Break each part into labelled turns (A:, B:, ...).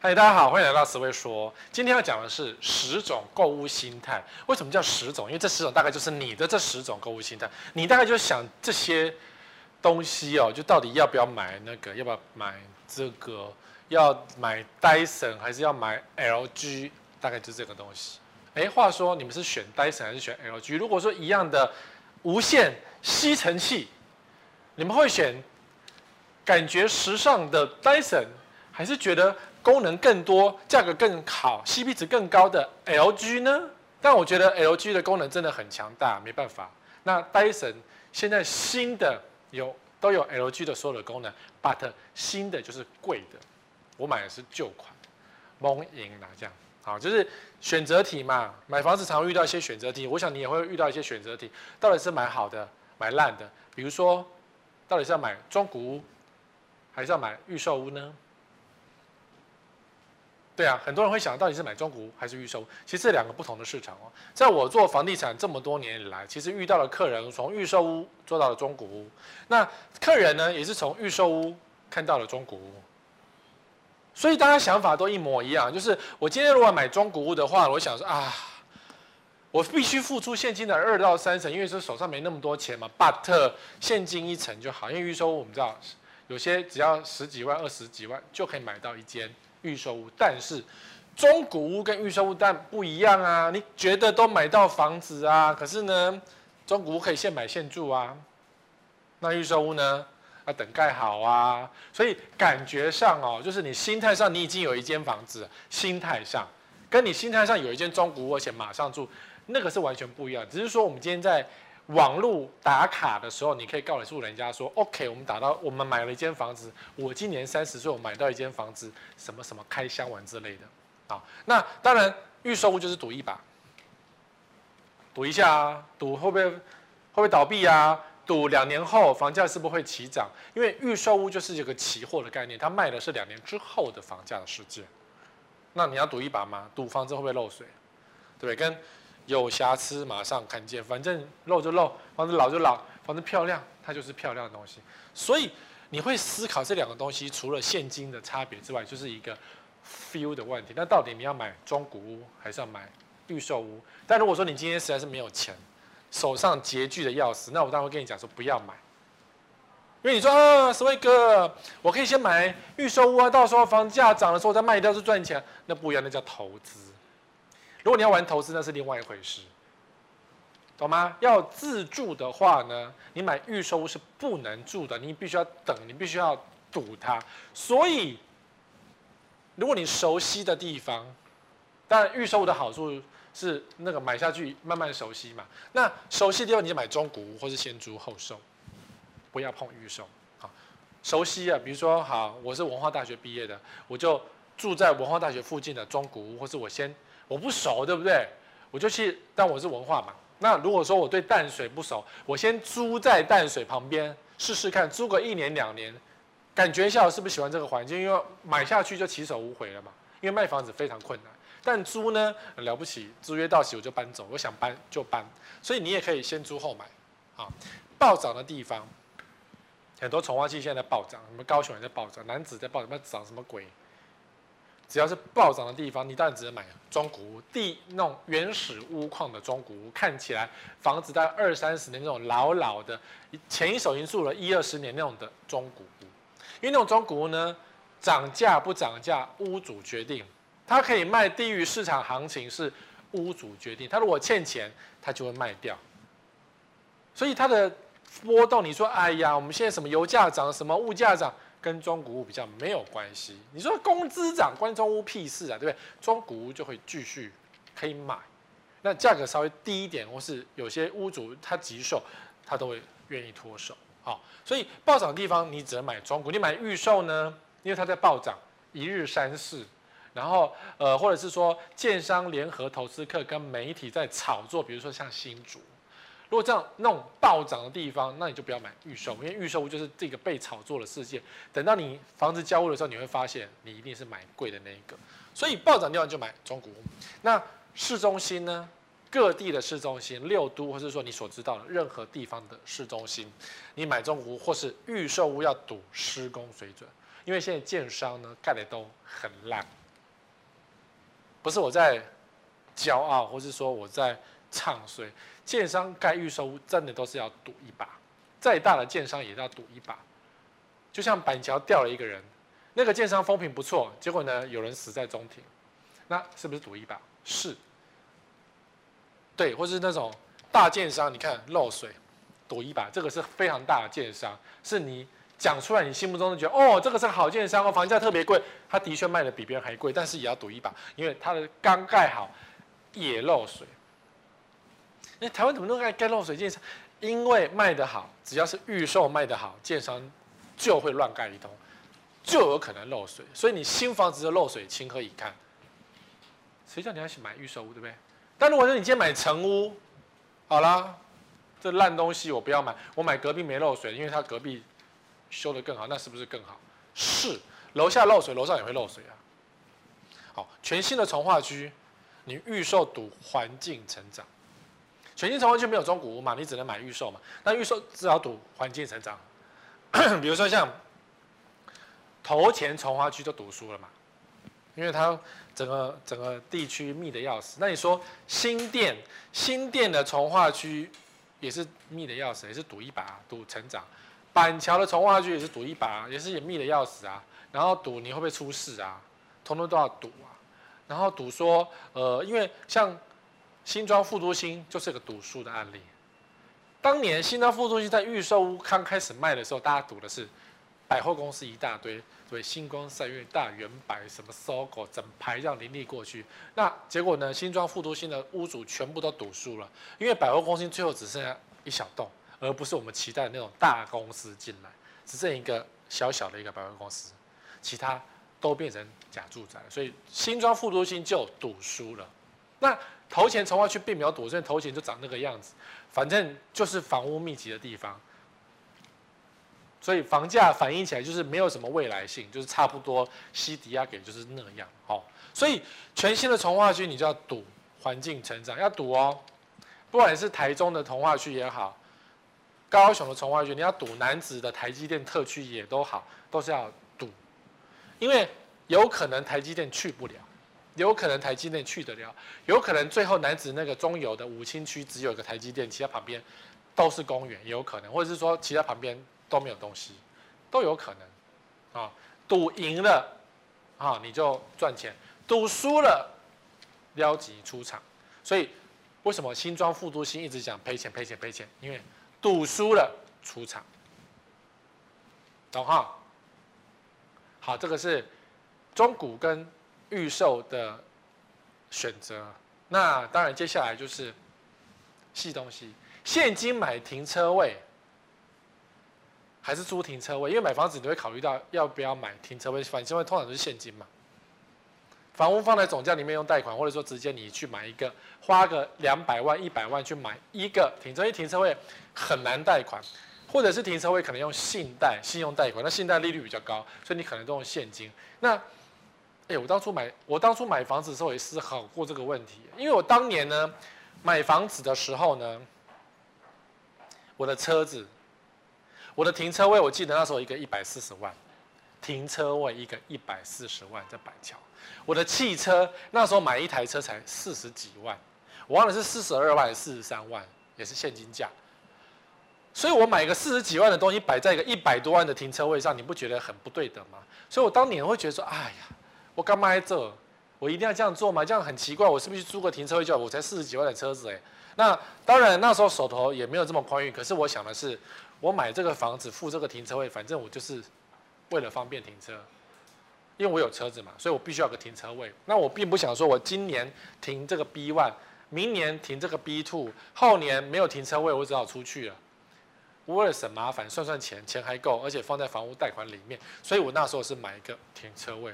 A: 嗨，大家好，欢迎来到思维说。今天要讲的是十种购物心态。为什么叫十种？因为这十种大概就是你的这十种购物心态。你大概就想这些东西哦，就到底要不要买那个？要不要买这个？要买 Dyson 还是要买 LG？大概就是这个东西。哎，话说你们是选 Dyson 还是选 LG？如果说一样的无线吸尘器，你们会选感觉时尚的 Dyson，还是觉得功能更多、价格更好、CP 值更高的 LG 呢？但我觉得 LG 的功能真的很强大，没办法。那 Dyson 现在新的有都有 LG 的所有的功能，but 新的就是贵的。我买的是旧款，蒙赢啦，这样好，就是选择题嘛。买房子常会遇到一些选择题，我想你也会遇到一些选择题，到底是买好的，买烂的？比如说，到底是要买中古屋，还是要买预售屋呢？对啊，很多人会想到底是买中古屋还是预售？其实这两个不同的市场哦。在我做房地产这么多年以来，其实遇到了客人从预售屋做到了中古屋，那客人呢也是从预售屋看到了中古屋。所以大家想法都一模一样，就是我今天如果买中古屋的话，我想说啊，我必须付出现金的二到三成，因为说手上没那么多钱嘛。But 现金一成就好，因为预售屋我们知道有些只要十几万、二十几万就可以买到一间预售屋，但是中古屋跟预售屋但不一样啊。你觉得都买到房子啊，可是呢，中古屋可以现买现住啊，那预售屋呢？要等盖好啊，所以感觉上哦，就是你心态上你已经有一间房子，心态上跟你心态上有一间中古屋，而且马上住，那个是完全不一样。只是说我们今天在网络打卡的时候，你可以告诉人家说，OK，我们打到我们买了一间房子，我今年三十岁，我买到一间房子，什么什么开箱完之类的。啊，那当然预售屋就是赌一把，赌一下啊，赌会不会会不会倒闭啊？赌两年后房价是不是会起涨？因为预售屋就是一个期货的概念，它卖的是两年之后的房价的世界。那你要赌一把吗？赌房子会不会漏水？对不对？跟有瑕疵马上看见，反正漏就漏，房子老就老，房子漂亮它就是漂亮的东西。所以你会思考这两个东西，除了现金的差别之外，就是一个 feel 的问题。那到底你要买中古屋还是要买预售屋？但如果说你今天实在是没有钱，手上拮据的要死，那我当然会跟你讲说不要买，因为你说啊，思维哥，我可以先买预售屋啊，到时候房价涨的时候再卖掉是赚钱，那不一样，那叫投资。如果你要玩投资，那是另外一回事，懂吗？要自住的话呢，你买预售屋是不能住的，你必须要等，你必须要赌它。所以，如果你熟悉的地方，当然预售屋的好处。是那个买下去慢慢熟悉嘛？那熟悉的地方你就买中古屋或是先租后售，不要碰预售。好，熟悉啊，比如说好，我是文化大学毕业的，我就住在文化大学附近的中古屋，或是我先我不熟，对不对？我就去，但我是文化嘛。那如果说我对淡水不熟，我先租在淡水旁边试试看，租个一年两年，感觉一下我是不是喜欢这个环境？因为买下去就起手无回了嘛。因为卖房子非常困难。但租呢，了不起，租约到期我就搬走，我想搬就搬，所以你也可以先租后买，啊，暴涨的地方，很多重划区现在暴涨，什么高雄也在暴涨，男子在暴涨，那涨什么鬼？只要是暴涨的地方，你当然只能买中古屋，地那种原始屋况的中古屋，看起来房子在二三十年那种老老的，前一手已经住了一二十年那种的中古屋，因为那种中古屋呢，涨价不涨价，屋主决定。他可以卖低于市场行情，是屋主决定。他如果欠钱，他就会卖掉。所以它的波动，你说，哎呀，我们现在什么油价涨，什么物价涨，跟中古屋比较没有关系。你说工资涨，关中屋屁事啊，对不对？中古屋就会继续可以买，那价格稍微低一点，或是有些屋主他急售，他都会愿意脱手。好，所以暴涨的地方你只能买中古，你买预售呢，因为它在暴涨，一日三市。然后，呃，或者是说，建商联合投资客跟媒体在炒作，比如说像新竹，如果这样那种暴涨的地方，那你就不要买预售，因为预售屋就是这个被炒作的事件。等到你房子交屋的时候，你会发现你一定是买贵的那一个。所以暴涨地方就买中古屋。那市中心呢？各地的市中心，六都，或是说你所知道的任何地方的市中心，你买中古屋或是预售屋要赌施工水准，因为现在建商呢盖的都很烂。不是我在骄傲，或是说我在唱衰。建商盖预售屋真的都是要赌一把，再大的建商也要赌一把。就像板桥掉了一个人，那个建商风评不错，结果呢有人死在中庭，那是不是赌一把？是。对，或是那种大建商，你看漏水，赌一把，这个是非常大的建商，是你讲出来，你心目中都觉得哦，这个是好建商哦，房价特别贵，他的确卖的比别人还贵，但是也要赌一把，因为他的刚盖好也漏水。那台湾怎么能盖盖漏水建商？因为卖得好，只要是预售卖得好，建商就会乱盖一通，就有可能漏水。所以你新房子的漏水，情何以堪？谁叫你要去买预售屋，对不对？但如果说你今天买成屋，好啦，这烂东西我不要买，我买隔壁没漏水，因为他隔壁修得更好，那是不是更好？是，楼下漏水，楼上也会漏水啊。好，全新的从化区，你预售赌环境成长，全新重划区没有中古屋嘛，你只能买预售嘛。那预售至少赌环境成长，比如说像头前重划区都赌输了嘛，因为它。整个整个地区密的要死，那你说新店新店的重划区也是密的要死，也是赌一把赌成长。板桥的重划区也是赌一把，也是也密的要死啊。然后赌你会不会出事啊？通通都要赌啊。然后赌说，呃，因为像新庄副都心就是个赌输的案例。当年新庄副都心在预售屋刚开始卖的时候，大家赌的是百货公司一大堆。对，星光三越、大远百、什么 SOGO，整排这样林立过去，那结果呢？新庄副都心的屋主全部都赌输了，因为百货公司最后只剩下一小栋，而不是我们期待的那种大公司进来，只剩一个小小的一个百货公司，其他都变成假住宅，所以新庄副都心就赌输了。那头前重划区并没有赌，所以头前就长那个样子，反正就是房屋密集的地方。所以房价反映起来就是没有什么未来性，就是差不多西迪亚给就是那样。好，所以全新的从化区你就要赌环境成长，要赌哦。不管是台中的从化区也好，高雄的从化区，你要赌楠梓的台积电特区也都好，都是要赌，因为有可能台积电去不了，有可能台积电去得了，有可能最后楠梓那个中油的五清区只有一个台积电，其他旁边都是公园，也有可能，或者是说其他旁边。都没有东西，都有可能，啊，赌赢了，啊，你就赚钱；赌输了，撩急出场。所以，为什么新庄副都心一直讲赔钱、赔钱、赔钱？因为赌输了出场，懂哈？好，这个是中股跟预售的选择。那当然，接下来就是细东西，现金买停车位。还是租停车位，因为买房子你会考虑到要不要买停车位，反正通常都是现金嘛。房屋放在总价里面用贷款，或者说直接你去买一个，花个两百万、一百万去买一个停车位，停车位很难贷款，或者是停车位可能用信贷、信用贷款，那信贷利率比较高，所以你可能都用现金。那，哎，我当初买我当初买房子的时候也思考过这个问题，因为我当年呢买房子的时候呢，我的车子。我的停车位，我记得那时候一个一百四十万，停车位一个一百四十万在板桥。我的汽车那时候买一台车才四十几万，我忘了是四十二万还是四十三万，也是现金价。所以我买一个四十几万的东西摆在一个一百多万的停车位上，你不觉得很不对等吗？所以我当年会觉得说，哎呀，我干嘛在这？我一定要这样做吗？这样很奇怪，我是不是去租个停车位就好？我才四十几万的车子哎。那当然那时候手头也没有这么宽裕，可是我想的是。我买这个房子，付这个停车位，反正我就是为了方便停车，因为我有车子嘛，所以我必须要个停车位。那我并不想说我今年停这个 B one，明年停这个 B two，后年没有停车位，我只好出去了。我为了省麻烦，算算钱，钱还够，而且放在房屋贷款里面，所以我那时候是买一个停车位。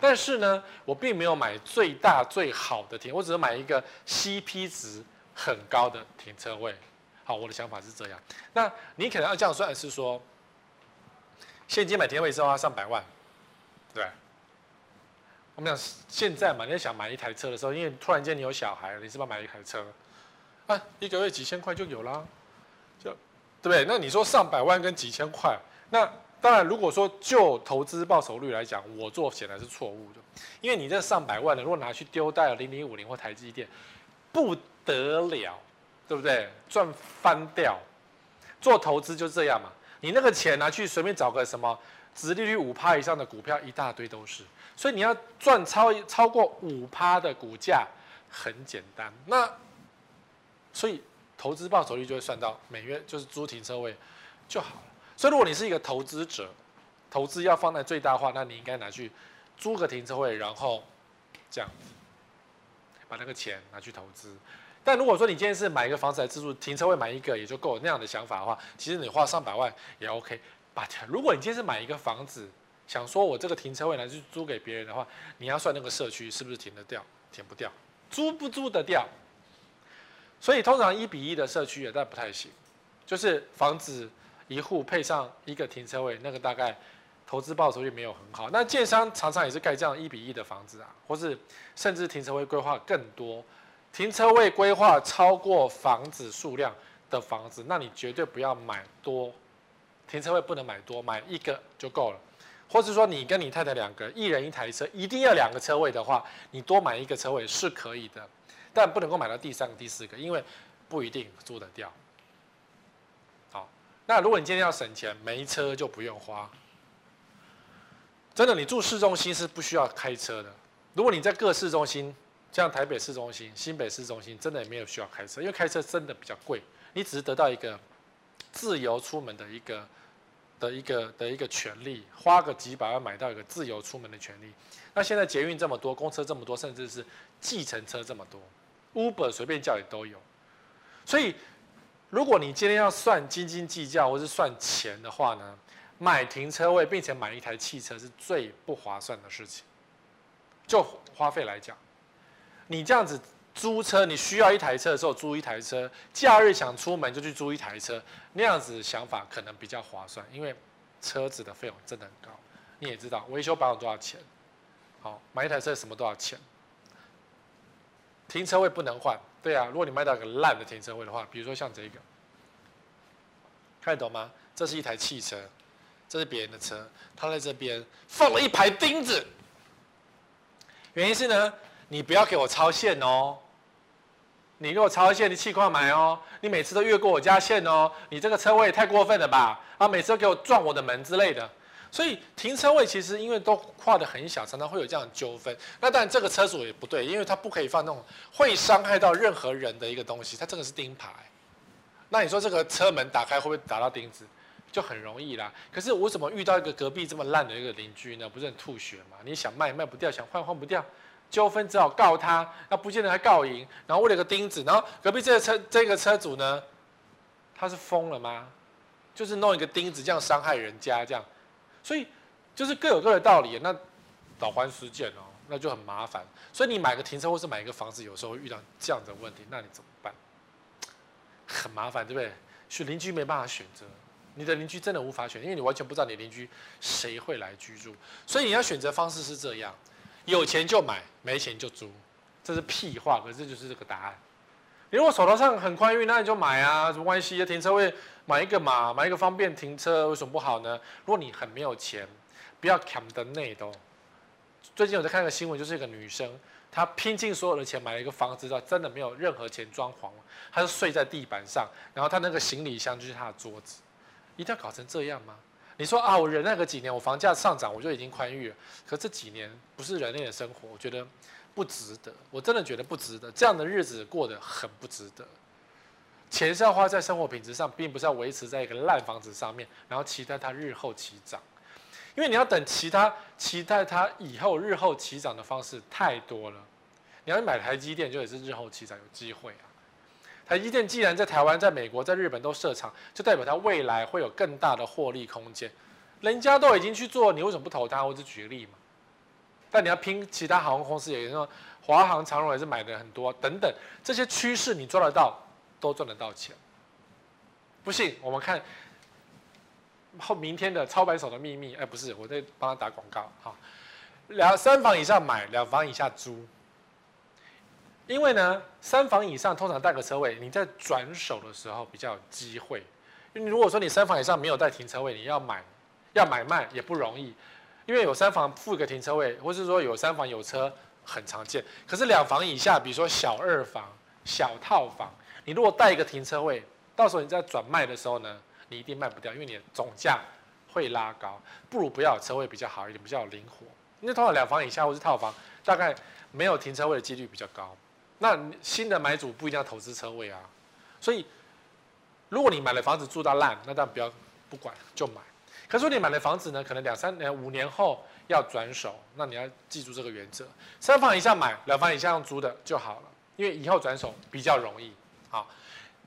A: 但是呢，我并没有买最大最好的停，我只是买一个 CP 值很高的停车位。好，我的想法是这样。那你可能要这样算是说，现金买停车位是要花上百万，对。我们讲现在嘛，你想买一台车的时候，因为突然间你有小孩，你是不是要买一台车？啊，一个月几千块就有啦，就对不对？那你说上百万跟几千块，那当然，如果说就投资报酬率来讲，我做显然是错误的，因为你这上百万的，如果拿去丢在零零五零或台积电，不得了，对不对？赚翻掉。做投资就这样嘛，你那个钱拿去随便找个什么殖利率五趴以上的股票，一大堆都是。所以你要赚超超过五趴的股价很简单。那所以投资报酬率就会算到每月就是租停车位就好了。所以，如果你是一个投资者，投资要放在最大化，那你应该拿去租个停车位，然后这样把那个钱拿去投资。但如果说你今天是买一个房子来自住，停车位买一个也就够了，那样的想法的话，其实你花上百万也 OK。But 如果你今天是买一个房子，想说我这个停车位拿去租给别人的话，你要算那个社区是不是停得掉，停不掉，租不租得掉？所以通常一比一的社区也但不太行，就是房子。一户配上一个停车位，那个大概投资报酬率没有很好。那建商常常也是盖这样一比一的房子啊，或是甚至停车位规划更多，停车位规划超过房子数量的房子，那你绝对不要买多，停车位不能买多，买一个就够了。或是说你跟你太太两个，一人一台车，一定要两个车位的话，你多买一个车位是可以的，但不能够买到第三个、第四个，因为不一定租得掉。那如果你今天要省钱，没车就不用花。真的，你住市中心是不需要开车的。如果你在各市中心，像台北市中心、新北市中心，真的也没有需要开车，因为开车真的比较贵。你只是得到一个自由出门的一个的一个的一个权利，花个几百万买到一个自由出门的权利。那现在捷运这么多，公车这么多，甚至是计程车这么多，Uber 随便叫也都有，所以。如果你今天要算斤斤计较或是算钱的话呢，买停车位并且买一台汽车是最不划算的事情。就花费来讲，你这样子租车，你需要一台车的时候租一台车，假日想出门就去租一台车，那样子想法可能比较划算，因为车子的费用真的很高。你也知道维修保养多少钱，好，买一台车什么多少钱？停车位不能换。对啊，如果你买到一个烂的停车位的话，比如说像这个，看得懂吗？这是一台汽车，这是别人的车，他在这边放了一排钉子。原因是呢，你不要给我超限哦。你如果超限，你气快买哦。你每次都越过我家线哦，你这个车位太过分了吧？啊，每次都给我撞我的门之类的。所以停车位其实因为都画得很小，常常会有这样的纠纷。那当然这个车主也不对，因为他不可以放那种会伤害到任何人的一个东西，他这个是钉牌。那你说这个车门打开会不会打到钉子？就很容易啦。可是我怎么遇到一个隔壁这么烂的一个邻居呢？不是很吐血吗？你想卖卖不掉，想换换不掉，纠纷只好告他，那不见得还告赢。然后为了个钉子，然后隔壁这个车这个车主呢，他是疯了吗？就是弄一个钉子这样伤害人家这样。所以就是各有各的道理，那导官失见哦，那就很麻烦。所以你买个停车或是买一个房子，有时候遇到这样的问题，那你怎么办？很麻烦，对不对？选邻居没办法选择，你的邻居真的无法选，因为你完全不知道你邻居谁会来居住。所以你要选择方式是这样：有钱就买，没钱就租。这是屁话，可是就是这个答案。如果手头上很宽裕，那你就买啊，什么关系？停车位。买一个嘛，买一个方便停车，为什么不好呢？如果你很没有钱，不要砍的内都。最近我在看一个新闻，就是一个女生，她拼尽所有的钱买了一个房子，她真的没有任何钱装潢，她是睡在地板上，然后她那个行李箱就是她的桌子，一定要搞成这样吗？你说啊，我忍耐个几年，我房价上涨我就已经宽裕了，可这几年不是人类的生活，我觉得不值得，我真的觉得不值得，这样的日子过得很不值得。钱是要花在生活品质上，并不是要维持在一个烂房子上面，然后期待它日后起涨。因为你要等其他期待它以后日后起涨的方式太多了。你要买台积电，就也是日后起涨有机会啊。台积电既然在台湾、在美国、在日本都设厂，就代表它未来会有更大的获利空间。人家都已经去做，你为什么不投它？我只举个例嘛。但你要拼其他航空公司，也就是说华航、长荣也是买的很多等等，这些趋势你抓得到。都赚得到钱，不信我们看后明天的操盘手的秘密。哎，不是，我在帮他打广告哈。两三房以上买，两房以下租。因为呢，三房以上通常带个车位，你在转手的时候比较有机会。因为如果说你三房以上没有带停车位，你要买，要买卖也不容易，因为有三房附一个停车位，或是说有三房有车很常见。可是两房以下，比如说小二房、小套房，你如果带一个停车位，到时候你在转卖的时候呢，你一定卖不掉，因为你的总价会拉高，不如不要有车位比较好一点，比较灵活。因为通常两房以下或是套房，大概没有停车位的几率比较高。那新的买主不一定要投资车位啊，所以如果你买了房子住到烂，那当然不要不管就买。可是你买的房子呢，可能两三年、五年后要转手，那你要记住这个原则：三房以下买，两房以下用租的就好了，因为以后转手比较容易。好，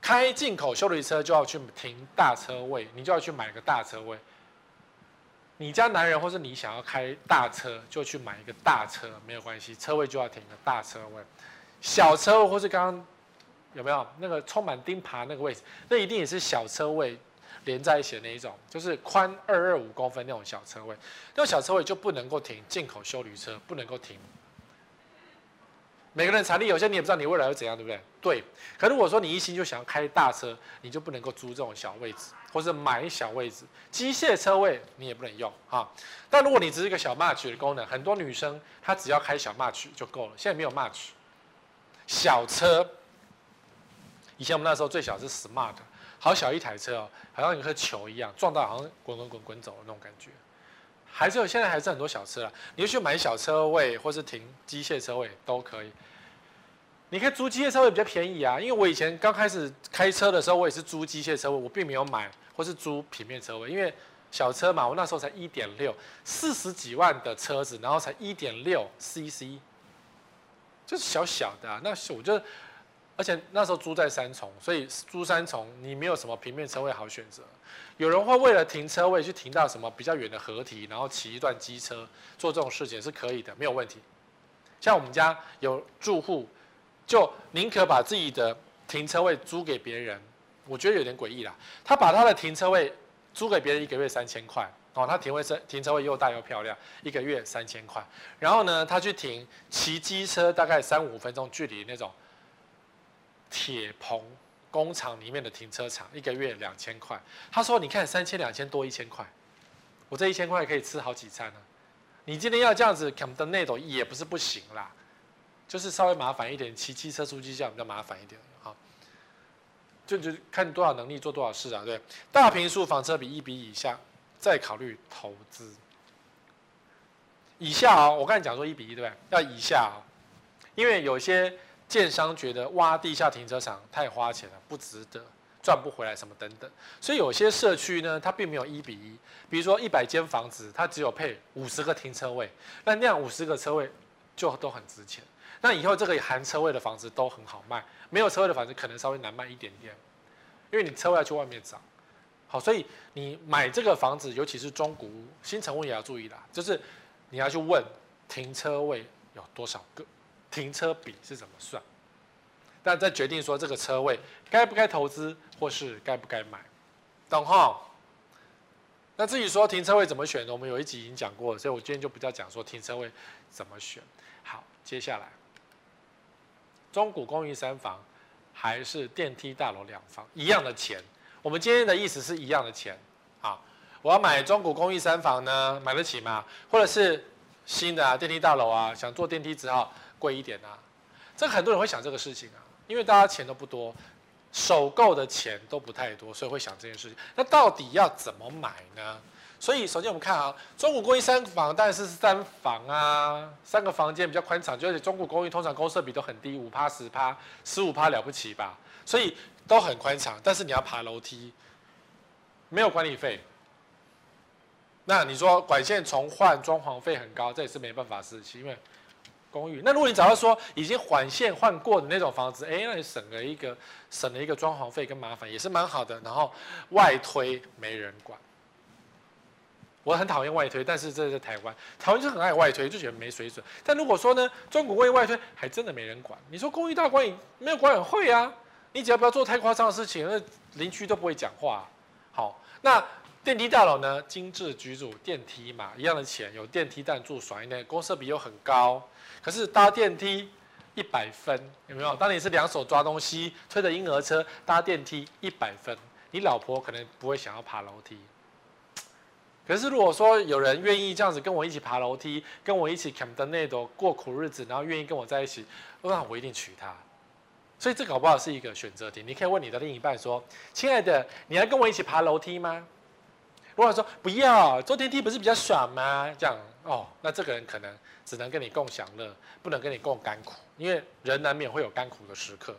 A: 开进口修理车就要去停大车位，你就要去买个大车位。你家男人或是你想要开大车，就去买一个大车，没有关系，车位就要停个大车位。小车位或是刚刚有没有那个充满钉耙那个位置，那一定也是小车位。连在一起的那一种，就是宽二二五公分那种小车位，那种小车位就不能够停进口修旅车，不能够停。每个人财力有限，你也不知道你未来会怎样，对不对？对。可如果说你一心就想要开大车，你就不能够租这种小位置，或者买小位置。机械车位你也不能用啊。但如果你只是一个小 match 的功能，很多女生她只要开小 match 就够了。现在没有 match，小车。以前我们那时候最小是 Smart。好小一台车哦，好像一颗球一样，撞到好像滚滚滚滚走的那种感觉。还是有，现在还是很多小车啦，你就去买小车位，或是停机械车位都可以。你可以租机械车位比较便宜啊，因为我以前刚开始开车的时候，我也是租机械车位，我并没有买或是租平面车位，因为小车嘛，我那时候才一点六，四十几万的车子，然后才一点六 CC，就是小小的啊，那我觉得。而且那时候租在三重，所以租三重你没有什么平面车位好选择。有人会为了停车位去停到什么比较远的河堤，然后骑一段机车做这种事情是可以的，没有问题。像我们家有住户，就宁可把自己的停车位租给别人，我觉得有点诡异啦。他把他的停车位租给别人，一个月三千块哦，他停位车停车位又大又漂亮，一个月三千块。然后呢，他去停骑机车大概三五分钟距离那种。铁棚工厂里面的停车场，一个月两千块。他说：“你看三千两千多一千块，我这一千块可以吃好几餐呢。你今天要这样子 come 的那种也不是不行啦，就是稍微麻烦一点，骑机车出去这样比较麻烦一点。啊，就就看多少能力做多少事啊。对，大平数房车比一比以下，再考虑投资。以下啊、我刚才讲说一比一，对不对？要以下啊、因为有些。建商觉得挖地下停车场太花钱了，不值得，赚不回来什么等等，所以有些社区呢，它并没有一比一。比如说一百间房子，它只有配五十个停车位，那那样五十个车位就都很值钱。那以后这个含车位的房子都很好卖，没有车位的房子可能稍微难卖一点点，因为你车位要去外面找。好，所以你买这个房子，尤其是中古屋、新成屋也要注意啦，就是你要去问停车位有多少个。停车比是怎么算？但再决定说这个车位该不该投资，或是该不该买，懂哈？那至于说停车位怎么选呢？我们有一集已经讲过了，所以我今天就比较讲说停车位怎么选。好，接下来，中古公寓三房还是电梯大楼两房一样的钱？我们今天的意思是一样的钱啊。我要买中古公寓三房呢，买得起吗？或者是新的啊电梯大楼啊，想坐电梯只好。贵一点啊，这很多人会想这个事情啊，因为大家钱都不多，首购的钱都不太多，所以会想这件事情。那到底要怎么买呢？所以首先我们看啊，中古公寓三房当然是三房啊，三个房间比较宽敞，就是中古公寓通常公设比都很低，五趴、十趴、十五趴了不起吧，所以都很宽敞。但是你要爬楼梯，没有管理费。那你说管线重换、装潢费很高，这也是没办法的事情，因为。公寓，那如果你找到说已经缓线换过的那种房子，哎，那你省了一个省了一个装潢费跟麻烦，也是蛮好的。然后外推没人管，我很讨厌外推，但是这是台湾，台湾就很爱外推，就觉得没水准。但如果说呢，中古公寓外推还真的没人管。你说公寓大管理没有管委会啊？你只要不要做太夸张的事情，那邻居都不会讲话。好，那。电梯大楼呢，精致居住，电梯嘛，一样的钱，有电梯但住爽一点，公设比又很高。可是搭电梯一百分，有没有？当你是两手抓东西，推着婴儿车搭电梯一百分，你老婆可能不会想要爬楼梯。可是如果说有人愿意这样子跟我一起爬楼梯，跟我一起 camp the night 过苦日子，然后愿意跟我在一起，那我一定娶她。所以这搞不好是一个选择题。你可以问你的另一半说：“亲爱的，你要跟我一起爬楼梯吗？”如果说不要，坐电梯不是比较爽吗？这样哦，那这个人可能只能跟你共享乐，不能跟你共甘苦，因为人难免会有甘苦的时刻。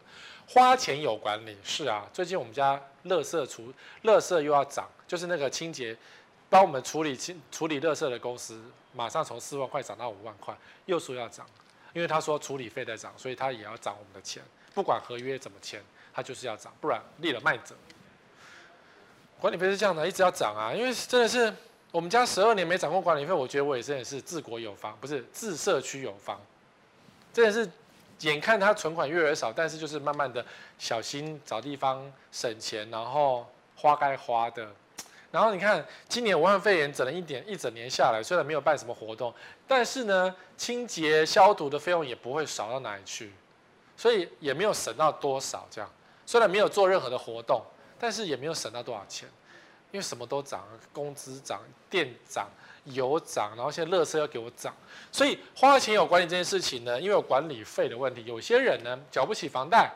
A: 花钱有管理是啊，最近我们家垃圾除垃圾又要涨，就是那个清洁帮我们处理清处理垃圾的公司，马上从四万块涨到五万块，又说要涨，因为他说处理费在涨，所以他也要涨我们的钱。不管合约怎么签，他就是要涨，不然立了卖者。管理费是这样的，一直要涨啊，因为真的是我们家十二年没涨过管理费，我觉得我也真的是治国有方，不是治社区有方。真的是眼看他存款越来越少，但是就是慢慢的小心找地方省钱，然后花该花的。然后你看今年武汉肺炎整了一点一整年下来，虽然没有办什么活动，但是呢，清洁消毒的费用也不会少到哪里去。所以也没有省到多少，这样虽然没有做任何的活动，但是也没有省到多少钱，因为什么都涨，工资涨、电涨、油涨，然后现在乐色要给我涨，所以花钱有管理这件事情呢，因为有管理费的问题，有些人呢缴不起房贷，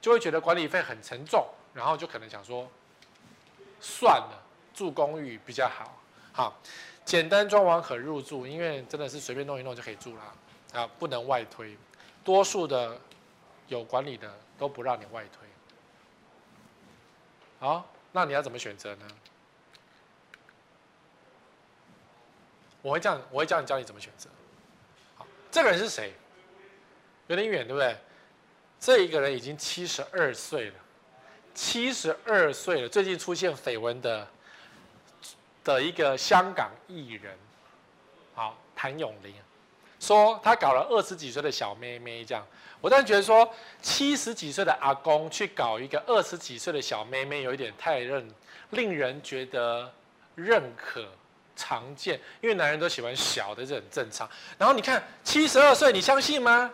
A: 就会觉得管理费很沉重，然后就可能想说，算了，住公寓比较好，好，简单装潢可入住，因为真的是随便弄一弄就可以住了，啊，不能外推，多数的。有管理的都不让你外推，好，那你要怎么选择呢？我会这样，我会教你教你怎么选择。好，这个人是谁？有点远，对不对？这一个人已经七十二岁了，七十二岁了，最近出现绯闻的的一个香港艺人，好，谭咏麟，说他搞了二十几岁的小妹妹，这样。我当然觉得说，七十几岁的阿公去搞一个二十几岁的小妹妹，有一点太认，令人觉得认可、常见。因为男人都喜欢小的，这很正常。然后你看，七十二岁，你相信吗？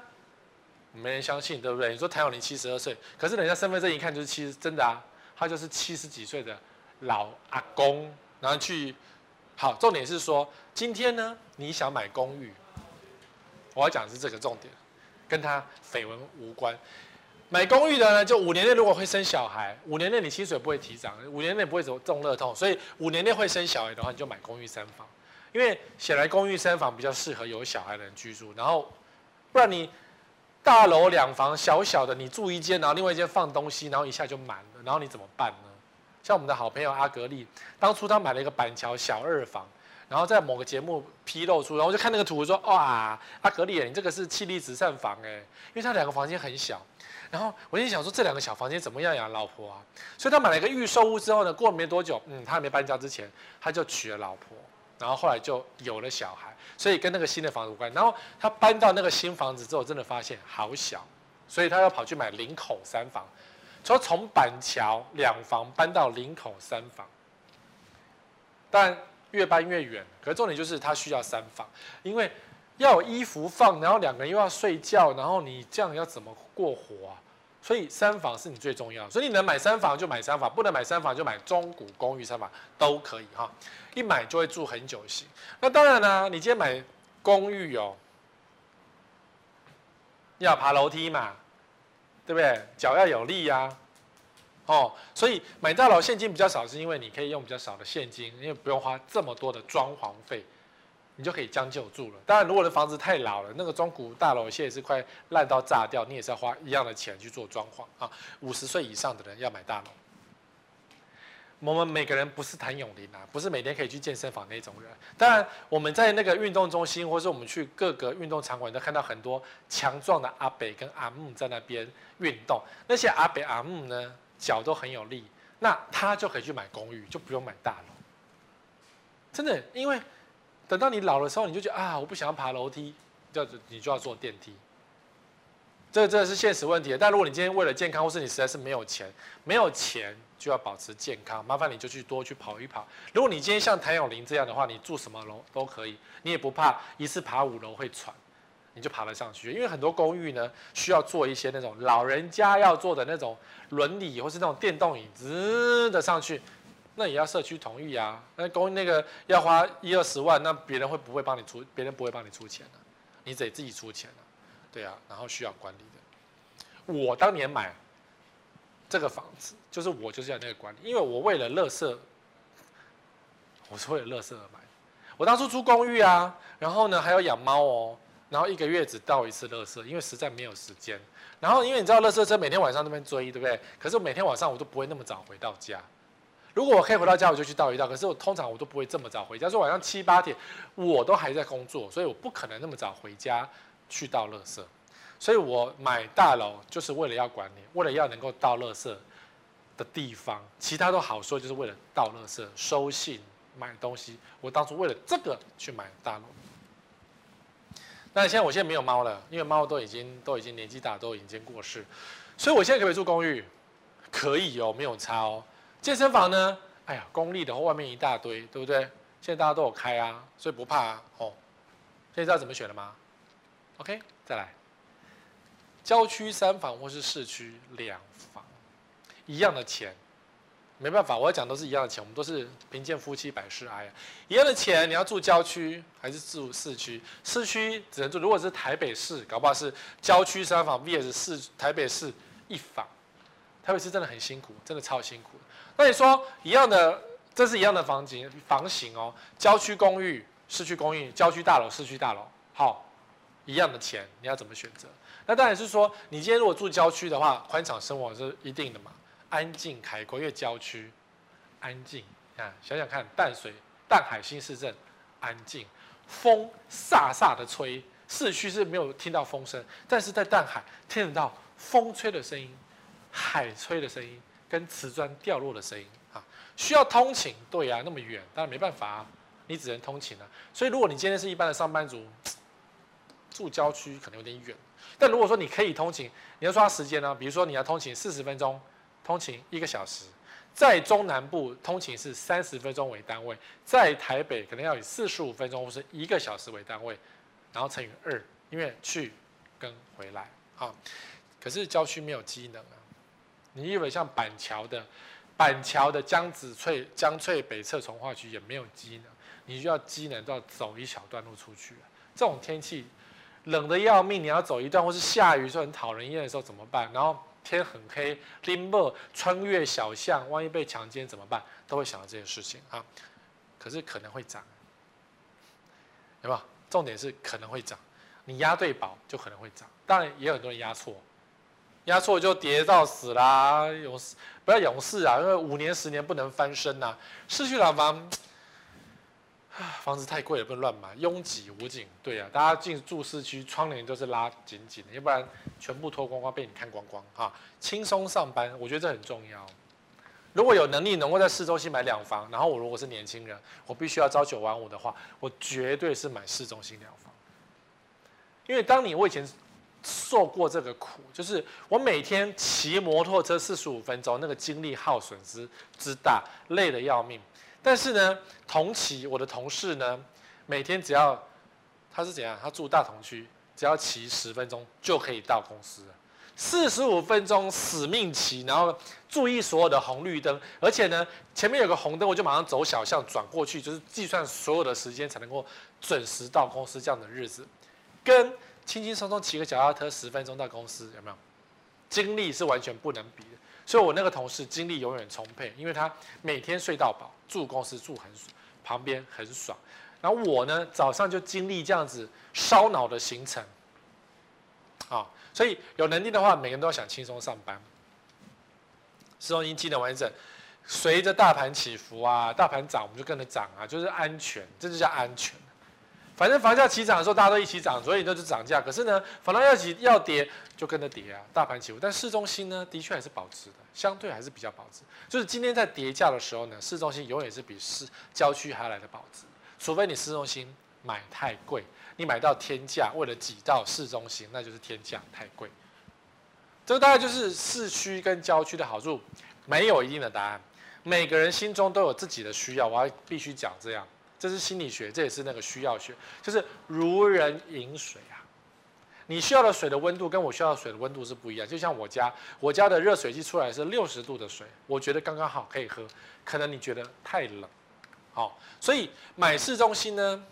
A: 没人相信，对不对？你说谭咏麟七十二岁，可是人家身份证一看就是七十，真的啊，他就是七十几岁的老阿公。然后去，好，重点是说，今天呢，你想买公寓，我要讲的是这个重点。跟他绯闻无关，买公寓的呢，就五年内如果会生小孩，五年内你薪水不会提涨，五年内不会走中乐透，所以五年内会生小孩的话，你就买公寓三房，因为显然公寓三房比较适合有小孩的人居住，然后不然你大楼两房小小的，你住一间，然后另外一间放东西，然后一下就满了，然后你怎么办呢？像我们的好朋友阿格力，当初他买了一个板桥小二房。然后在某个节目披露出，然后我就看那个图说，哇，阿格力，你这个是妻离子散房哎，因为他两个房间很小，然后我就想说这两个小房间怎么样养老婆啊？所以他买了一个预售屋之后呢，过了没多久，嗯，他还没搬家之前，他就娶了老婆，然后后来就有了小孩，所以跟那个新的房子无关。然后他搬到那个新房子之后，真的发现好小，所以他要跑去买林口三房，说从板桥两房搬到林口三房，但。越搬越远，可是重点就是他需要三房，因为要有衣服放，然后两个人又要睡觉，然后你这样要怎么过活啊？所以三房是你最重要，所以你能买三房就买三房，不能买三房就买中古公寓三房都可以哈，一买就会住很久型。那当然呢，你今天买公寓哦，要爬楼梯嘛，对不对？脚要有力呀、哦，所以买大楼现金比较少，是因为你可以用比较少的现金，因为不用花这么多的装潢费，你就可以将就住了。当然，如果的房子太老了，那个中古大楼现在也是快烂到炸掉，你也是要花一样的钱去做装潢啊。五十岁以上的人要买大楼。我们每个人不是谭咏麟啊，不是每天可以去健身房那种人。当然，我们在那个运动中心，或是我们去各个运动场馆，都看到很多强壮的阿伯跟阿木在那边运动。那些阿伯阿木呢？脚都很有力，那他就可以去买公寓，就不用买大楼。真的，因为等到你老的时候，你就觉得啊，我不想要爬楼梯，就你就要坐电梯。这个真的是现实问题。但如果你今天为了健康，或是你实在是没有钱，没有钱就要保持健康，麻烦你就去多去跑一跑。如果你今天像谭咏麟这样的话，你住什么楼都可以，你也不怕一次爬五楼会喘。你就爬了上去，因为很多公寓呢，需要做一些那种老人家要做的那种轮椅，或是那种电动椅子的上去，那也要社区同意啊。那公寓那个要花一二十万，那别人会不会帮你出？别人不会帮你出钱的，你得自己出钱啊。对啊，然后需要管理的。我当年买这个房子，就是我就是要那个管理，因为我为了乐色，我是为了乐色而买。我当初租公寓啊，然后呢还要养猫哦，然后一个月只倒一次垃圾，因为实在没有时间。然后因为你知道垃圾车每天晚上那边追，对不对？可是我每天晚上我都不会那么早回到家。如果我可以回到家，我就去倒一倒。可是我通常我都不会这么早回家，说晚上七八点我都还在工作，所以我不可能那么早回家去倒垃圾。所以我买大楼就是为了要管理，为了要能够倒垃圾的地方，其他都好说，就是为了倒垃圾、收信。买东西，我当初为了这个去买大楼。那现在我现在没有猫了，因为猫都已经都已经年纪大，都已经过世，所以我现在可不可以住公寓？可以哦，没有差哦。健身房呢？哎呀，公立的话外面一大堆，对不对？现在大家都有开啊，所以不怕啊。哦，现在知道怎么选了吗？OK，再来。郊区三房或是市区两房，一样的钱。没办法，我要讲都是一样的钱，我们都是贫贱夫妻百事哀啊。一样的钱，你要住郊区还是住市区？市区只能住，如果是台北市，搞不好是郊区三房 vs 市台北市一房。台北市真的很辛苦，真的超辛苦。那你说一样的，这是一样的房型房型哦，郊区公寓、市区公寓、郊区大楼、市区大楼，好，一样的钱，你要怎么选择？那当然是说，你今天如果住郊区的话，宽敞生活是一定的嘛。安静开阔，因为郊区安静啊，想想看，淡水、淡海新市镇安静，风飒飒的吹，市区是没有听到风声，但是在淡海听得到风吹的声音，海吹的声音，跟瓷砖掉落的声音啊。需要通勤，对呀、啊，那么远，当然没办法啊，你只能通勤了。所以如果你今天是一般的上班族，住郊区可能有点远，但如果说你可以通勤，你要抓时间呢，比如说你要通勤四十分钟。通勤一个小时，在中南部通勤是三十分钟为单位，在台北可能要以四十五分钟或是一个小时为单位，然后乘以二，因为去跟回来啊。可是郊区没有机能啊，你以为像板桥的板桥的江子翠江翠北侧重划区也没有机能，你就要机能都要走一小段路出去啊。这种天气冷得要命，你要走一段或是下雨说很讨人厌的时候怎么办？然后。天很黑，林默穿越小巷，万一被强奸怎么办？都会想到这件事情啊。可是可能会涨，有没有？重点是可能会涨，你押对宝就可能会涨。当然也有很多人押错，押错就跌到死啦。勇士不要勇士啊，因为五年十年不能翻身呐、啊。市区楼房。房子太贵了，不能乱买，拥挤无景。对呀、啊，大家进住市区，窗帘都是拉紧紧的，要不然全部脱光光被你看光光哈。轻松上班，我觉得这很重要。如果有能力能够在市中心买两房，然后我如果是年轻人，我必须要朝九晚五的话，我绝对是买市中心两房。因为当你我以前受过这个苦，就是我每天骑摩托车四十五分钟，那个精力耗损之之大，累得要命。但是呢，同期我的同事呢，每天只要他是怎样，他住大同区，只要骑十分钟就可以到公司了，四十五分钟死命骑，然后注意所有的红绿灯，而且呢，前面有个红灯，我就马上走小巷转过去，就是计算所有的时间才能够准时到公司这样的日子，跟轻轻松松骑个脚踏车十分钟到公司有没有？精力是完全不能比的。所以我那个同事精力永远充沛，因为他每天睡到饱，住公司住很，旁边很爽。然后我呢，早上就经历这样子烧脑的行程，啊，所以有能力的话，每个人都要想轻松上班。市中心机能完整，随着大盘起伏啊，大盘涨我们就跟着涨啊，就是安全，这就叫安全。反正房价起涨的时候，大家都一起涨，所以都是涨价。可是呢，房价要起要跌，就跟着跌啊。大盘起伏，但市中心呢，的确还是保值的，相对还是比较保值。就是今天在跌价的时候呢，市中心永远是比市郊区还来的保值。除非你市中心买太贵，你买到天价，为了挤到市中心，那就是天价太贵。这个大概就是市区跟郊区的好处，没有一定的答案。每个人心中都有自己的需要，我还必须讲这样。这是心理学，这也是那个需要学，就是如人饮水啊。你需要的水的温度跟我需要的水的温度是不一样。就像我家，我家的热水器出来是六十度的水，我觉得刚刚好可以喝。可能你觉得太冷，好，所以买市中心呢，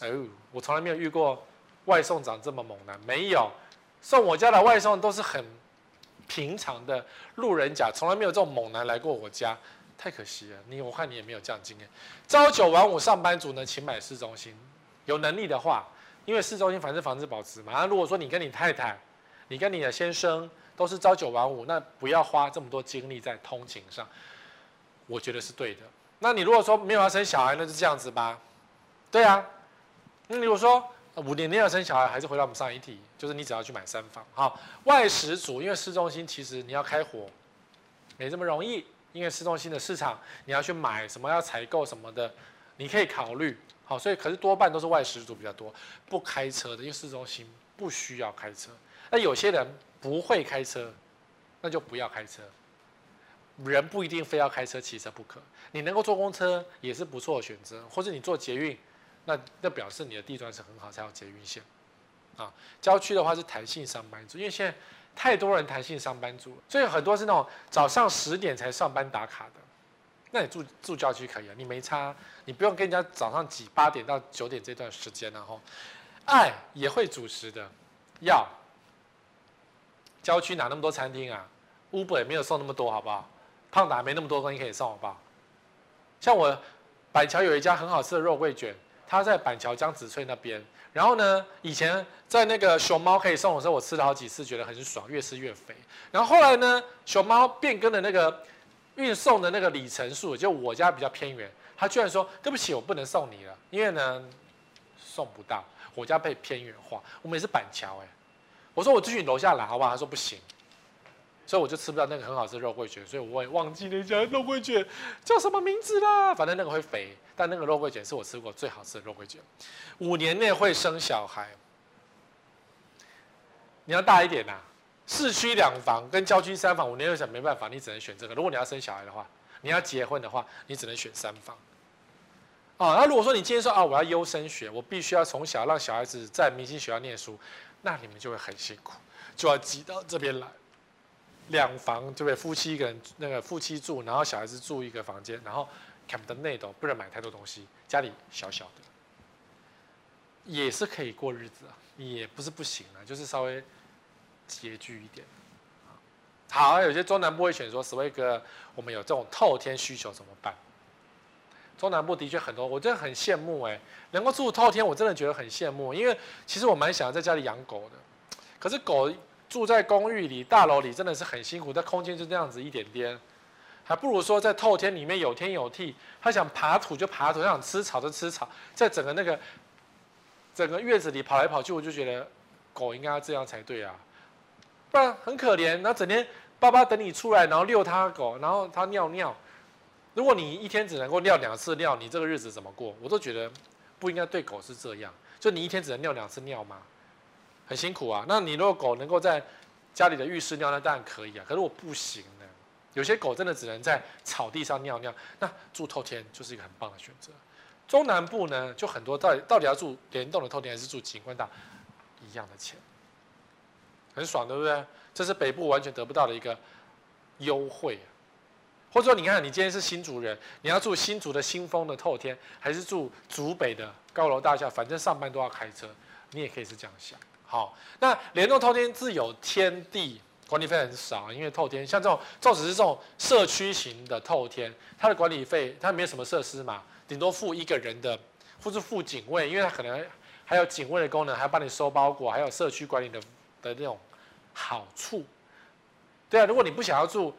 A: 哎呦，我从来没有遇过外送长这么猛男，没有，送我家的外送都是很平常的路人甲，从来没有这种猛男来过我家，太可惜了。你我看你也没有这样经验。朝九晚五上班族呢，请买市中心，有能力的话。因为市中心反正房子保值嘛，那如果说你跟你太太，你跟你的先生都是朝九晚五，那不要花这么多精力在通勤上，我觉得是对的。那你如果说没有要生小孩，那就这样子吧。对啊，那如果说五年内要生小孩，还是回到我们上一题，就是你只要去买三房。好，外食组，因为市中心其实你要开火没这么容易，因为市中心的市场你要去买什么要采购什么的，你可以考虑。好，所以可是多半都是外食族比较多，不开车的，因为市中心不需要开车。那有些人不会开车，那就不要开车。人不一定非要开车、骑车不可，你能够坐公车也是不错的选择，或者你坐捷运，那那表示你的地段是很好，才有捷运线。啊，郊区的话是弹性上班族，因为现在太多人弹性上班族，所以很多是那种早上十点才上班打卡的。那你住住郊区可以啊，你没差，你不用跟人家早上挤八点到九点这段时间，然后，爱也会主食的，要，郊区哪那么多餐厅啊？Uber 也没有送那么多，好不好？胖达没那么多东西可以送，好不好？像我板桥有一家很好吃的肉桂卷，它在板桥江子翠那边。然后呢，以前在那个熊猫可以送的时候，我吃了好几次，觉得很爽，越吃越肥。然后后来呢，熊猫变更了那个。运送的那个里程数，就我家比较偏远，他居然说对不起，我不能送你了，因为呢送不到，我家被偏远化。我们也是板桥哎，我说我继续楼下来好不好？他说不行，所以我就吃不到那个很好吃的肉桂卷，所以我也忘记那家肉桂卷叫什么名字啦。反正那个会肥，但那个肉桂卷是我吃过最好吃的肉桂卷。五年内会生小孩，你要大一点呐、市区两房跟郊区三房，五年又想没办法，你只能选这个。如果你要生小孩的话，你要结婚的话，你只能选三房。啊，那如果说你今天说啊，我要优生学，我必须要从小让小孩子在明星学校念书，那你们就会很辛苦，就要挤到这边来。两房对不对？夫妻一个人，那个夫妻住，然后小孩子住一个房间，然后看不到内斗，不能买太多东西，家里小小的，也是可以过日子啊，也不是不行啊，就是稍微。拮据一点，好，有些中南部会选说，Sway 哥，我们有这种透天需求怎么办？中南部的确很多，我真的很羡慕哎，能够住透天，我真的觉得很羡慕，因为其实我蛮想要在家里养狗的，可是狗住在公寓里、大楼里真的是很辛苦，在空间就这样子一点点，还不如说在透天里面有天有地，它想爬土就爬土，他想吃草就吃草，在整个那个整个院子里跑来跑去，我就觉得狗应该要这样才对啊。不然很可怜，然后整天爸爸等你出来，然后遛他狗，然后他尿尿。如果你一天只能够尿两次尿，你这个日子怎么过？我都觉得不应该对狗是这样。就你一天只能尿两次尿吗？很辛苦啊。那你如果狗能够在家里的浴室尿，那当然可以啊。可是我不行呢。有些狗真的只能在草地上尿尿，那住透天就是一个很棒的选择。中南部呢，就很多到底到底要住联动的透天，还是住景观大，一样的钱。很爽，对不对？这是北部完全得不到的一个优惠，或者说，你看，你今天是新竹人，你要住新竹的新丰的透天，还是住竹北的高楼大厦？反正上班都要开车，你也可以是这样想。好，那联动透天自有天地，管理费很少，因为透天像这种，这只是这种社区型的透天，它的管理费它没有什么设施嘛，顶多付一个人的，或是付警卫，因为它可能还有警卫的功能，还要帮你收包裹，还有社区管理的。的这种好处，对啊，如果你不想要住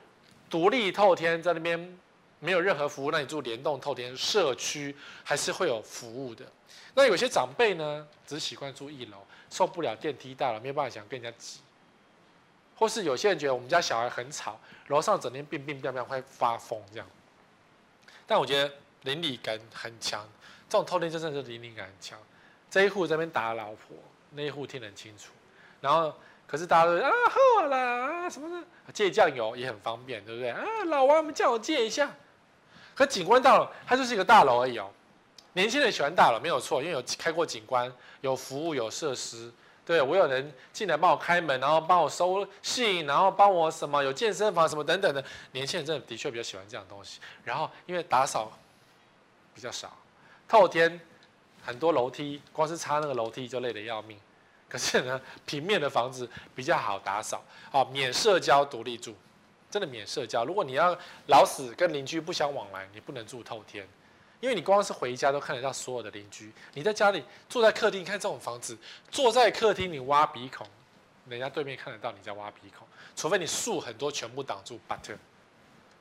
A: 独立透天，在那边没有任何服务，那你住联动透天社区还是会有服务的。那有些长辈呢，只习惯住一楼，受不了电梯大了，没有办法想跟人家挤，或是有些人觉得我们家小孩很吵，楼上整天乒乒乓乓会发疯这样。但我觉得邻里感很强，这种透天真的是邻里感很强。这一户这边打老婆，那一户听得很清楚。然后，可是大家都啊好啦啊什么的，借酱油也很方便，对不对啊？老王，我们叫我借一下。可景观大楼它就是一个大楼而已哦。年轻人喜欢大楼没有错，因为有开过景观，有服务，有设施，对，我有人进来帮我开门，然后帮我收信，然后帮我什么有健身房什么等等的。年轻人真的的确比较喜欢这样东西。然后因为打扫比较少，透天很多楼梯，光是擦那个楼梯就累得要命。可是呢，平面的房子比较好打扫，哦，免社交，独立住，真的免社交。如果你要老死跟邻居不相往来，你不能住透天。因为你光是回家都看得到所有的邻居，你在家里坐在客厅看这种房子，坐在客厅你挖鼻孔，人家对面看得到你在挖鼻孔，除非你树很多全部挡住。But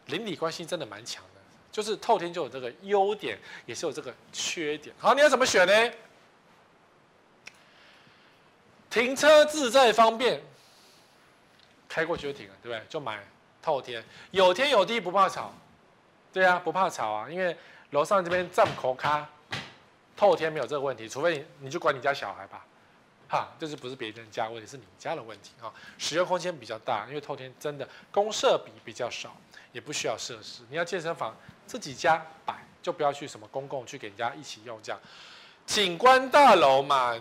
A: 邻里关系真的蛮强的，就是透天就有这个优点，也是有这个缺点。好，你要怎么选呢？停车自在方便，开过去就停了，对不对？就买透天，有天有地不怕吵，对啊，不怕吵啊，因为。楼上这边站口卡，透天没有这个问题，除非你你就管你家小孩吧，哈，这是不是别人家问题，是你家的问题啊。使用空间比较大，因为透天真的公设比比较少，也不需要设施。你要健身房自己家摆，就不要去什么公共去给人家一起用这样。景观大楼嘛，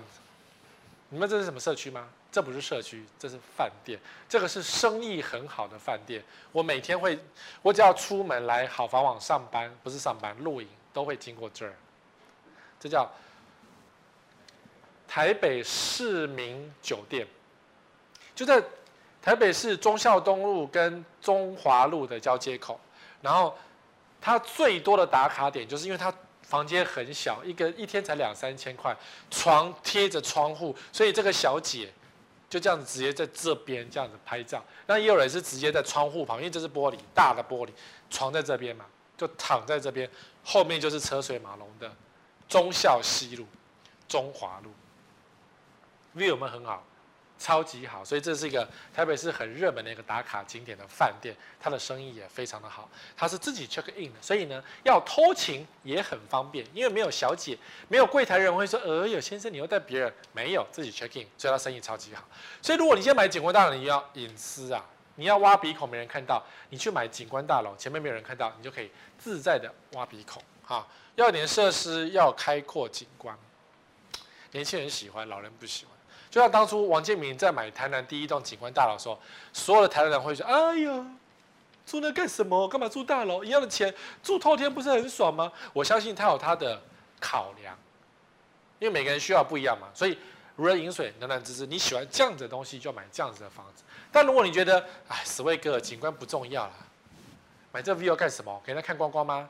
A: 你们这是什么社区吗？这不是社区，这是饭店。这个是生意很好的饭店。我每天会，我只要出门来好房网上班，不是上班，露营都会经过这儿。这叫台北市民酒店，就在台北市忠孝东路跟中华路的交接口。然后它最多的打卡点，就是因为它房间很小，一个一天才两三千块，床贴着窗户，所以这个小姐。就这样子直接在这边这样子拍照，那也有人是直接在窗户旁，因为这是玻璃，大的玻璃，床在这边嘛，就躺在这边，后面就是车水马龙的忠孝西路、中华路，view 有没有很好？超级好，所以这是一个台北市很热门的一个打卡景点的饭店，它的生意也非常的好。它是自己 check in 的，所以呢，要偷情也很方便，因为没有小姐，没有柜台人会说，呃，有先生你又带别人，没有自己 check in，所以它生意超级好。所以如果你现在买景观大楼，你要隐私啊，你要挖鼻孔没人看到，你去买景观大楼，前面没有人看到，你就可以自在的挖鼻孔啊。要点设施，要开阔景观，年轻人喜欢，老人不喜欢。就像当初王建民在买台南第一栋景观大楼的时候，所有的台南人会说：“哎呀，住那干什么？干嘛住大楼？一样的钱住透天不是很爽吗？”我相信他有他的考量，因为每个人需要不一样嘛。所以如人饮水，冷暖自知。你喜欢这样子的东西，就买这样子的房子。但如果你觉得，哎，史威格景观不重要了，买这 view 干什么？给人家看光光吗？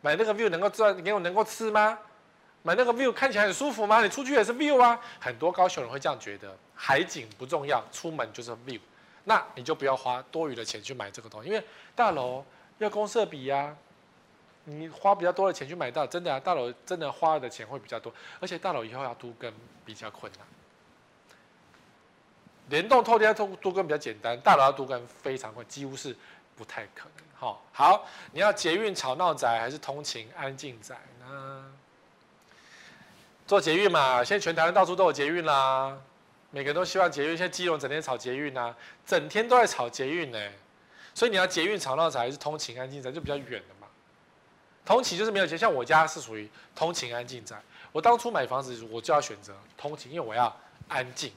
A: 买那个 view 能够赚，给我能够吃吗？买那个 view 看起来很舒服吗？你出去也是 view 啊。很多高雄人会这样觉得，海景不重要，出门就是 view。那你就不要花多余的钱去买这个东西，因为大楼要公设比呀、你花比较多的钱去买到，真的啊，大楼真的花的钱会比较多，而且大楼以后要都更比较困难。联动透天都都更比较简单，大楼要都更非常困，几乎是不太可能。好，好，你要捷运吵闹宅还是通勤安静宅呢？做捷运嘛，现在全台湾到处都有捷运啦，每个人都希望捷运。现在基隆整天炒捷运啊，整天都在炒捷运呢，所以你要捷运吵闹宅还是通勤安静宅，就比较远的嘛。通勤就是没有钱，像我家是属于通勤安静宅。我当初买房子我就要选择通勤，因为我要安静，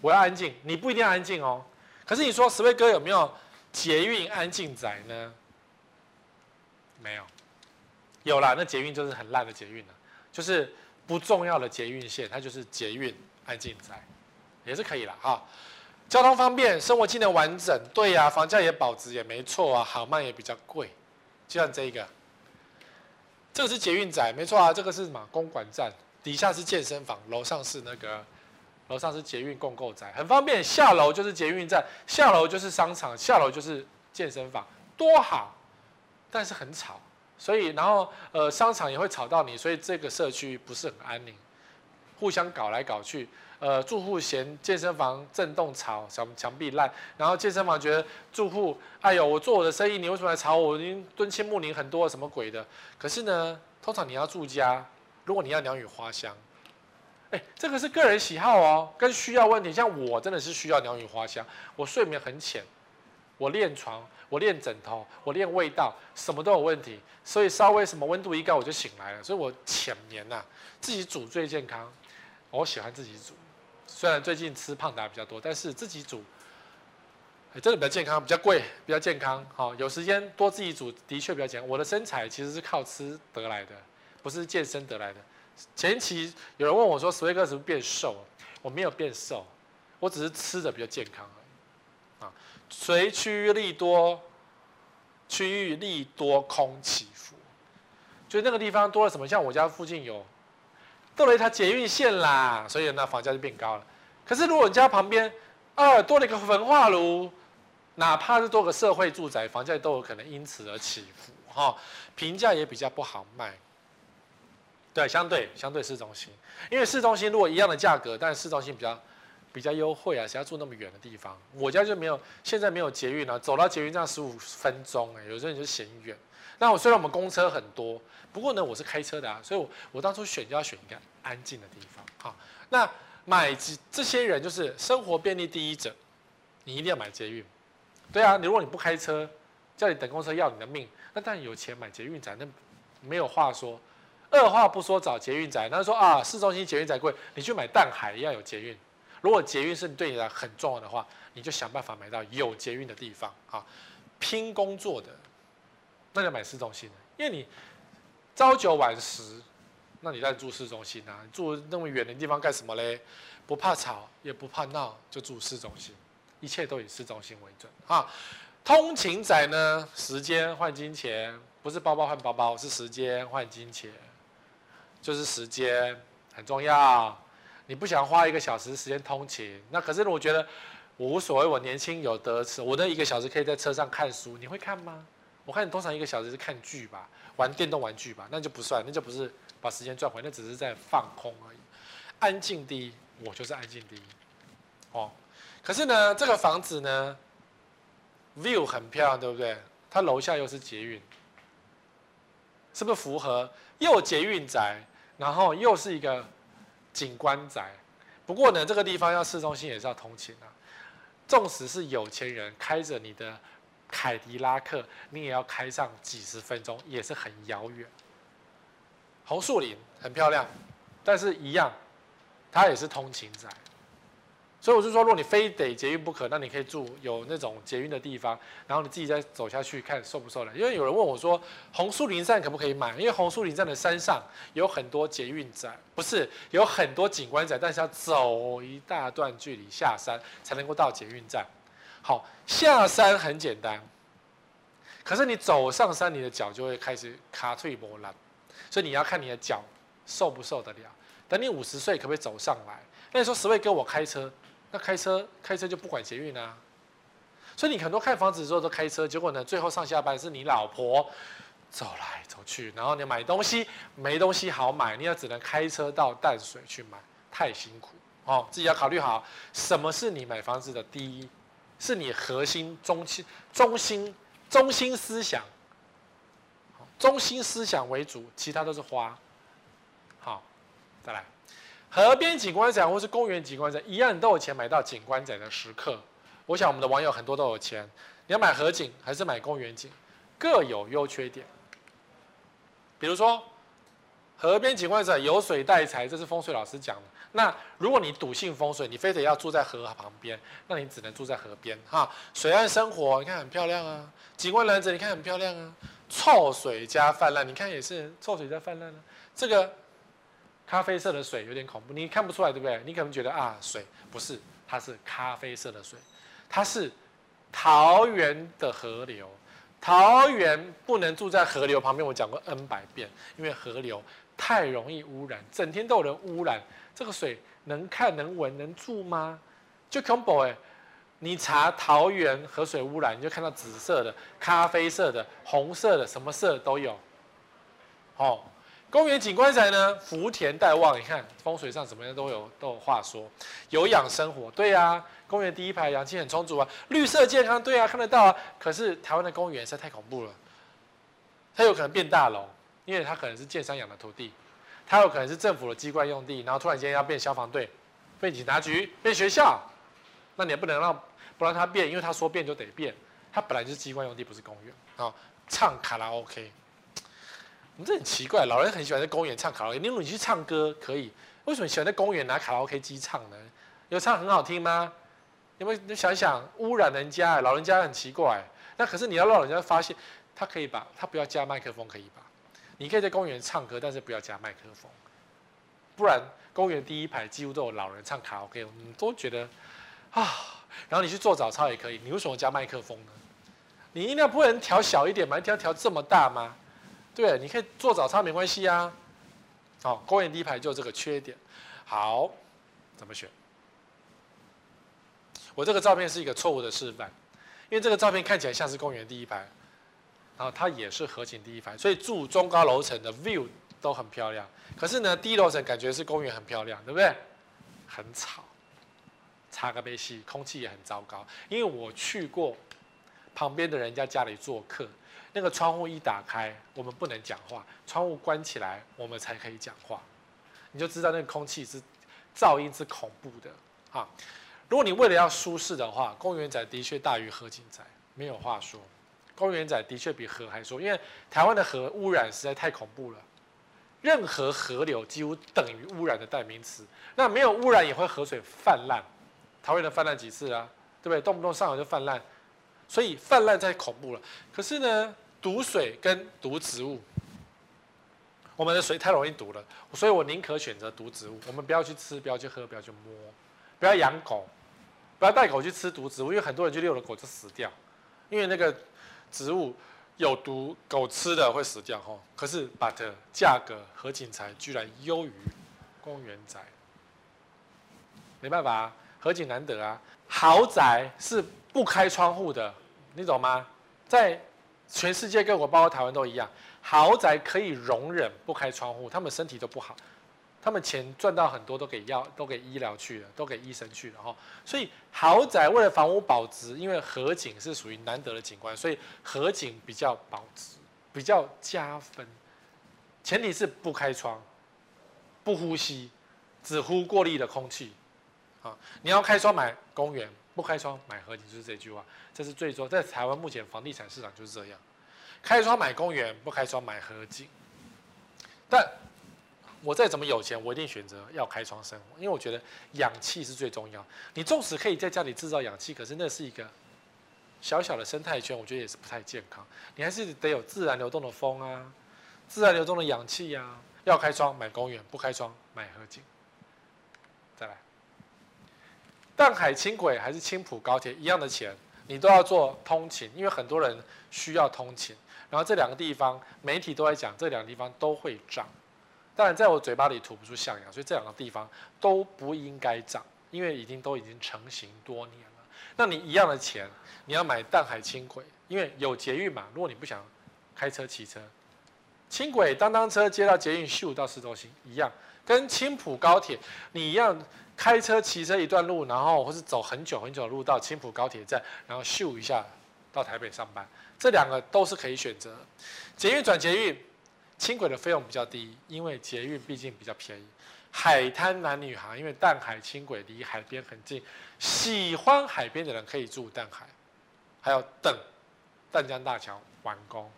A: 我要安静。你不一定要安静哦，可是你说十位哥有没有捷运安静宅呢？没有。有啦，那捷运就是很烂的捷运了，就是不重要的捷运线，它就是捷运安静宅，也是可以了哈。交通方便，生活机能完整，对呀、房价也保值也没错啊，好卖也比较贵，就像这一个，这个是捷运宅，没错啊，这个是什么？公馆站，底下是健身房，楼上是那个，楼上是捷运共构宅，很方便，下楼就是捷运站，下楼就是商场，下楼就是健身房，多好，但是很吵。所以，然后，呃，商场也会吵到你，所以这个社区不是很安宁，互相搞来搞去。呃，住户嫌健身房震动吵，墙墙壁烂，然后健身房觉得住户，哎呦，我做我的生意，你为什么来吵我？我已经敦亲睦邻很多，什么鬼的？可是呢，通常你要住家，如果你要鸟语花香，哎，这个是个人喜好哦，跟需要问题。像我真的是需要鸟语花香，我睡眠很浅，我练床。我练枕头，我练味道，什么都有问题，所以稍微什么温度一高我就醒来了，所以我浅眠呐、啊，自己煮最健康。我喜欢自己煮，虽然最近吃胖达比较多，但是自己煮，真的比较健康，比较贵，比较健康。好，有时间多自己煮，的确比较健康。我的身材其实是靠吃得来的，不是健身得来的。前期有人问我说：“Sway 哥是不是变瘦？”我没有变瘦，我只是吃的比较健康而已。啊，随区域利多，区域利多空起伏，就那个地方多了什么？像我家附近有。多了一条捷运线啦，所以呢，房价就变高了。可是如果你家旁边，啊，多了一个焚化炉，哪怕是多个社会住宅，房价都有可能因此而起伏，哈，评价也比较不好卖。对，相对相对市中心，因为市中心如果一样的价格，但是市中心比较比较优惠啊，谁要住那么远的地方？我家就没有，现在没有捷运啊，走到捷运站十五分钟，哎，有时候你就嫌远。那我虽然我们公车很多，不过呢，我是开车的啊，所以我我当初选就要选一个安静的地方。好，那买这这些人就是生活便利第一者，你一定要买捷运。对啊，你如果你不开车，叫你等公车要你的命，那当然有钱买捷运宅，那没有话说。二话不说找捷运宅，那说啊，市中心捷运宅贵，你去买淡海一样有捷运。如果捷运是对你来很重要的话，你就想办法买到有捷运的地方啊，拼工作的。那就买市中心，因为你朝九晚十，那你在住市中心啊？住那么远的地方干什么嘞？不怕吵，也不怕闹，就住市中心，一切都以市中心为准啊。通勤仔呢，时间换金钱，不是包包换包包，是时间换金钱，就是时间很重要。你不想花一个小时时间通勤，那可是我觉得我无所谓，我年轻有得吃，我那一个小时可以在车上看书，你会看吗？我看你通常一个小时是看剧吧，玩电动玩具吧，那就不算，那就不是把时间赚回，那只是在放空而已。安静第一，我就是安静第一。哦，可是呢，这个房子呢，view 很漂亮，对不对？它楼下又是捷运，是不是符合又捷运宅，然后又是一个景观宅？不过呢，这个地方要市中心也是要通勤啊。纵使是有钱人开着你的。凯迪拉克，你也要开上几十分钟，也是很遥远。红树林很漂亮，但是一样，它也是通勤宅。所以我就说，如果你非得捷运不可，那你可以住有那种捷运的地方，然后你自己再走下去看受不受了。因为有人问我说，红树林站可不可以买？因为红树林站的山上有很多捷运站，不是有很多景观站，但是要走一大段距离下山才能够到捷运站。好，下山很简单，可是你走上山，你的脚就会开始卡退磨烂，所以你要看你的脚受不受得了。等你五十岁，可不可以走上来？那你说十位哥我开车，那开车开车就不管捷运啊。所以你很多看房子的时候都开车，结果呢，最后上下班是你老婆走来走去，然后你买东西没东西好买，你要只能开车到淡水去买，太辛苦哦。自己要考虑好，什么是你买房子的第一。是你核心中心中心中心思想，中心思想为主，其他都是花。好，再来，河边景观宅或是公园景观宅，一样都有钱买到景观宅的时刻。我想我们的网友很多都有钱，你要买河景还是买公园景，各有优缺点。比如说，河边景观宅有水带财，这是风水老师讲的。那如果你笃信风水，你非得要住在河旁边，那你只能住在河边哈。水岸生活，你看很漂亮啊。景观蓝泽，你看很漂亮啊。臭水加泛滥，你看也是臭水加泛滥啊。这个咖啡色的水有点恐怖，你看不出来对不对？你可能觉得啊，水不是，它是咖啡色的水，它是桃园的河流。桃园不能住在河流旁边，我讲过 N 百遍，因为河流太容易污染，整天都有人污染。这个水能看能闻能住吗？就恐怖哎！你查桃园河水污染，你就看到紫色的、咖啡色的、红色的，什么色都有。哦，公园景观宅呢，福田带望，你看风水上怎么样都有都有话说。有氧生活，对啊，公园第一排氧气很充足啊，绿色健康，对啊，看得到啊。可是台湾的公园实在太恐怖了，它有可能变大楼，因为它可能是建商养的土地。它有可能是政府的机关用地，然后突然间要变消防队、变警察局、变学校，那你也不能让不让它变，因为他说变就得变。它本来就是机关用地，不是公园啊。唱卡拉 OK，你这很奇怪，老人很喜欢在公园唱卡拉 OK。你如果你去唱歌可以，为什么喜欢在公园拿卡拉 OK 机唱呢？有唱很好听吗？有没有？你想想，污染人家，老人家很奇怪。那可是你要让人家发现，他可以把，他不要加麦克风，可以吧？你可以在公园唱歌，但是不要加麦克风，不然公园第一排几乎都有老人唱卡拉 OK，你都觉得啊。然后你去做早操也可以，你为什么加麦克风呢？你音量不能调小一点吗？一定要调这么大吗？对，你可以做早操没关系啊。好，公园第一排就这个缺点。好，怎么选？我这个照片是一个错误的示范，因为这个照片看起来像是公园第一排，然后它也是河景第一排，所以住中高楼层的 view 都很漂亮。可是呢，低楼层感觉是公园很漂亮，对不对？很吵，差个杯戏，空气也很糟糕。因为我去过。旁边的人家家里做客，那个窗户一打开，我们不能讲话；窗户关起来，我们才可以讲话。你就知道那个空气是噪音是恐怖的啊！如果你为了要舒适的话，公园仔的确大于河景仔，没有话说。公园仔的确比河还说，因为台湾的河污染实在太恐怖了，任何河流几乎等于污染的代名词。那没有污染也会河水泛滥，桃园的泛滥几次啊？对不对？动不动上游就泛滥。所以泛滥太恐怖了。可是呢，毒水跟毒植物，我们的水太容易毒了，所以我宁可选择毒植物。我们不要去吃，不要去喝，不要去摸，不要养狗，不要带狗去吃毒植物，因为很多人去遛了狗就死掉，因为那个植物有毒，狗吃了会死掉吼。可是，but 价格和景财居然优于公园仔，没办法啊，河景难得啊，豪宅是。不开窗户的，你懂吗？在全世界各国，包括台湾都一样，豪宅可以容忍不开窗户，他们身体都不好，他们钱赚到很多都给药，都给医疗去了，都给医生去了哈。所以豪宅为了房屋保值，因为河景是属于难得的景观，所以河景比较保值，比较加分。前提是不开窗，不呼吸，只呼过滤的空气。啊，你要开窗买公园。不开窗买河景就是这句话，这是最终在台湾目前房地产市场就是这样，开窗买公园，不开窗买河景。但我再怎么有钱，我一定选择要开窗生活，因为我觉得氧气是最重要。你纵使可以在家里制造氧气，可是那是一个小小的生态圈，我觉得也是不太健康。你还是得有自然流动的风啊，自然流动的氧气呀、啊。要开窗买公园，不开窗买河景。再来。淡海轻轨还是青埔高铁一样的钱，你都要做通勤，因为很多人需要通勤。然后这两个地方，媒体都在讲，这两个地方都会涨。当然，在我嘴巴里吐不出象牙，所以这两个地方都不应该涨，因为已经都已经成型多年了。那你一样的钱，你要买淡海轻轨，因为有捷运嘛。如果你不想开车骑车，轻轨当当车接到捷运秀到市中心一样，跟青埔高铁你一样。开车、骑车一段路，然后或是走很久很久的路到青埔高铁站，然后咻一下到台北上班，这两个都是可以选择。捷运转捷运，轻轨的费用比较低，因为捷运毕竟比较便宜。海滩男女孩，因为淡海轻轨离海边很近，喜欢海边的人可以住淡海，还有等淡江大桥完工。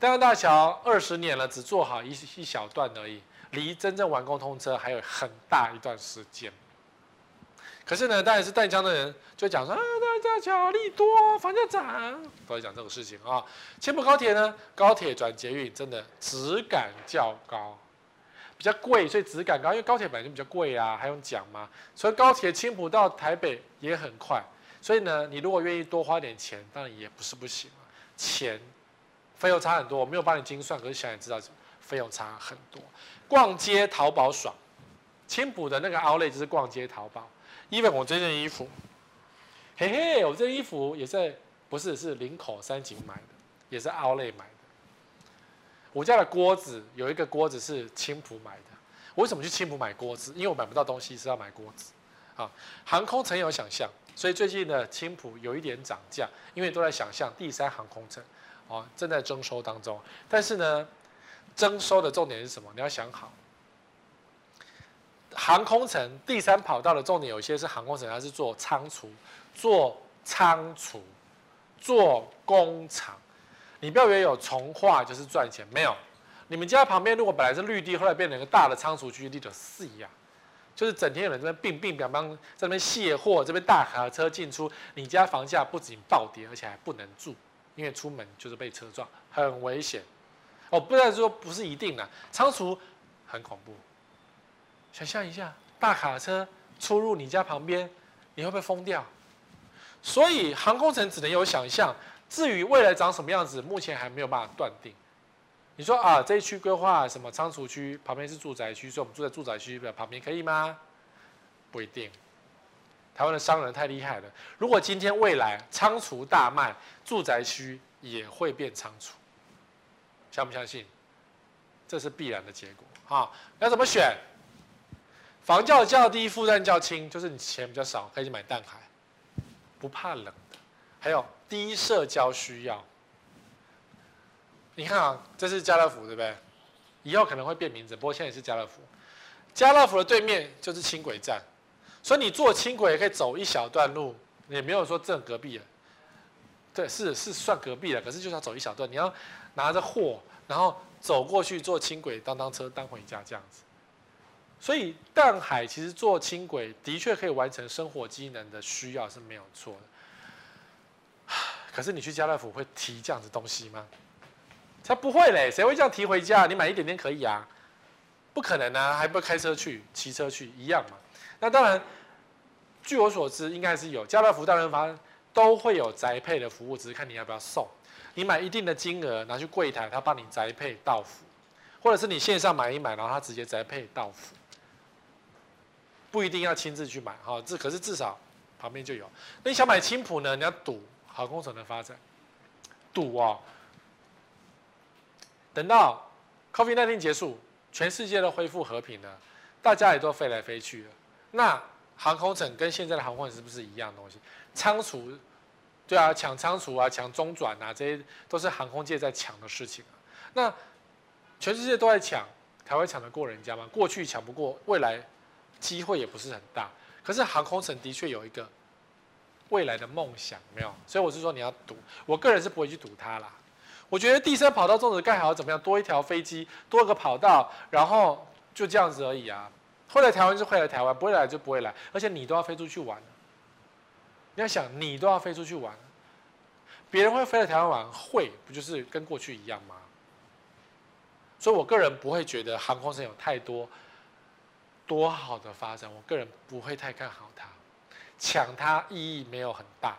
A: 淡江大桥二十年了，只做好一一小段而已，离真正完工通车还有很大一段时间。可是呢，当然是淡江的人就讲说啊，淡江巧利多，房价涨，都在讲这个事情啊。青埔高铁呢，高铁转捷运真的质感较高，比较贵，所以质感高，因为高铁本来就比较贵啊，还用讲吗？所以高铁青埔到台北也很快，所以呢，你如果愿意多花点钱，当然也不是不行啊。钱费用差很多，我没有帮你精算，可是想也知道费用差很多。逛街淘宝爽，青埔的那个 Outlet 就是逛街淘宝。Even 我这件衣服，嘿嘿，我这件衣服也在，不是是林口三井买的，也是 Outlet 买的。我家的锅子有一个锅子是青浦买的。我为什么去青浦买锅子？因为我买不到东西是要买锅子。啊，航空城有想象，所以最近的青浦有一点涨价，因为都在想象第三航空城，哦，正在征收当中。但是呢，征收的重点是什么？你要想好。航空城第三跑道的重点有些是航空城，它是做仓储、做仓储、做工厂。你不要以为有从化就是赚钱，没有。你们家旁边如果本来是绿地，后来变成一个大的仓储区，地的四呀。就是整天有人在那边并并表帮在那边卸货，这边大卡车进出，你家房价不仅暴跌，而且还不能住，因为出门就是被车撞，很危险。哦，不然说不是一定的，仓储很恐怖。想象一下，大卡车出入你家旁边，你会不会疯掉？所以航空城只能有想象，至于未来长什么样子，目前还没有办法断定。你说啊，这一区规划什么仓储区，旁边是住宅区，所以我们住在住宅区的旁边可以吗？不一定。台湾的商人太厉害了，如果今天未来仓储大卖，住宅区也会变仓储，相不相信？这是必然的结果。啊，要怎么选？房价较低，负担较轻，就是你钱比较少，可以去买淡海，不怕冷的。还有低社交需要。你看啊，这是家乐福，对不对？以后可能会变名字，不过现在也是家乐福。家乐福的对面就是轻轨站，所以你坐轻轨也可以走一小段路，也没有说正隔壁了。对，是是算隔壁了，可是就是要走一小段，你要拿着货，然后走过去坐轻轨当当车当回家这样子。所以淡海其实坐轻轨的确可以完成生活机能的需要是没有错的。可是你去家乐福会提这样子东西吗？他不会嘞，谁会这样提回家？你买一点点可以啊，不可能啊，还不开车去、骑车去一样嘛。那当然，据我所知，应该是有家乐福、大润发都会有宅配的服务，只是看你要不要送。你买一定的金额拿去柜台，他帮你宅配到府，或者是你线上买一买，然后他直接宅配到府，不一定要亲自去买哈。这可是至少旁边就有。那你想买青浦呢？你要赌航空城的发展，赌哦。等到 COVID-19 结束，全世界都恢复和平了，大家也都飞来飞去了。那航空城跟现在的航空城是不是一样东西？仓储，对啊，抢仓储啊，抢中转啊，这些都是航空界在抢的事情啊。那全世界都在抢，台湾抢得过人家吗？过去抢不过，未来机会也不是很大。可是航空城的确有一个未来的梦想，没有？所以我是说你要赌，我个人是不会去赌它啦。我觉得第三跑道粽子盖好怎么样？多一条飞机，多个跑道，然后就这样子而已啊。会来台湾就会来台湾，不会来就不会来。而且你都要飞出去玩，你要想你都要飞出去玩，别人会飞来台湾玩，会不就是跟过去一样吗？所以我个人不会觉得航空城有太多多好的发展，我个人不会太看好它，抢它意义没有很大。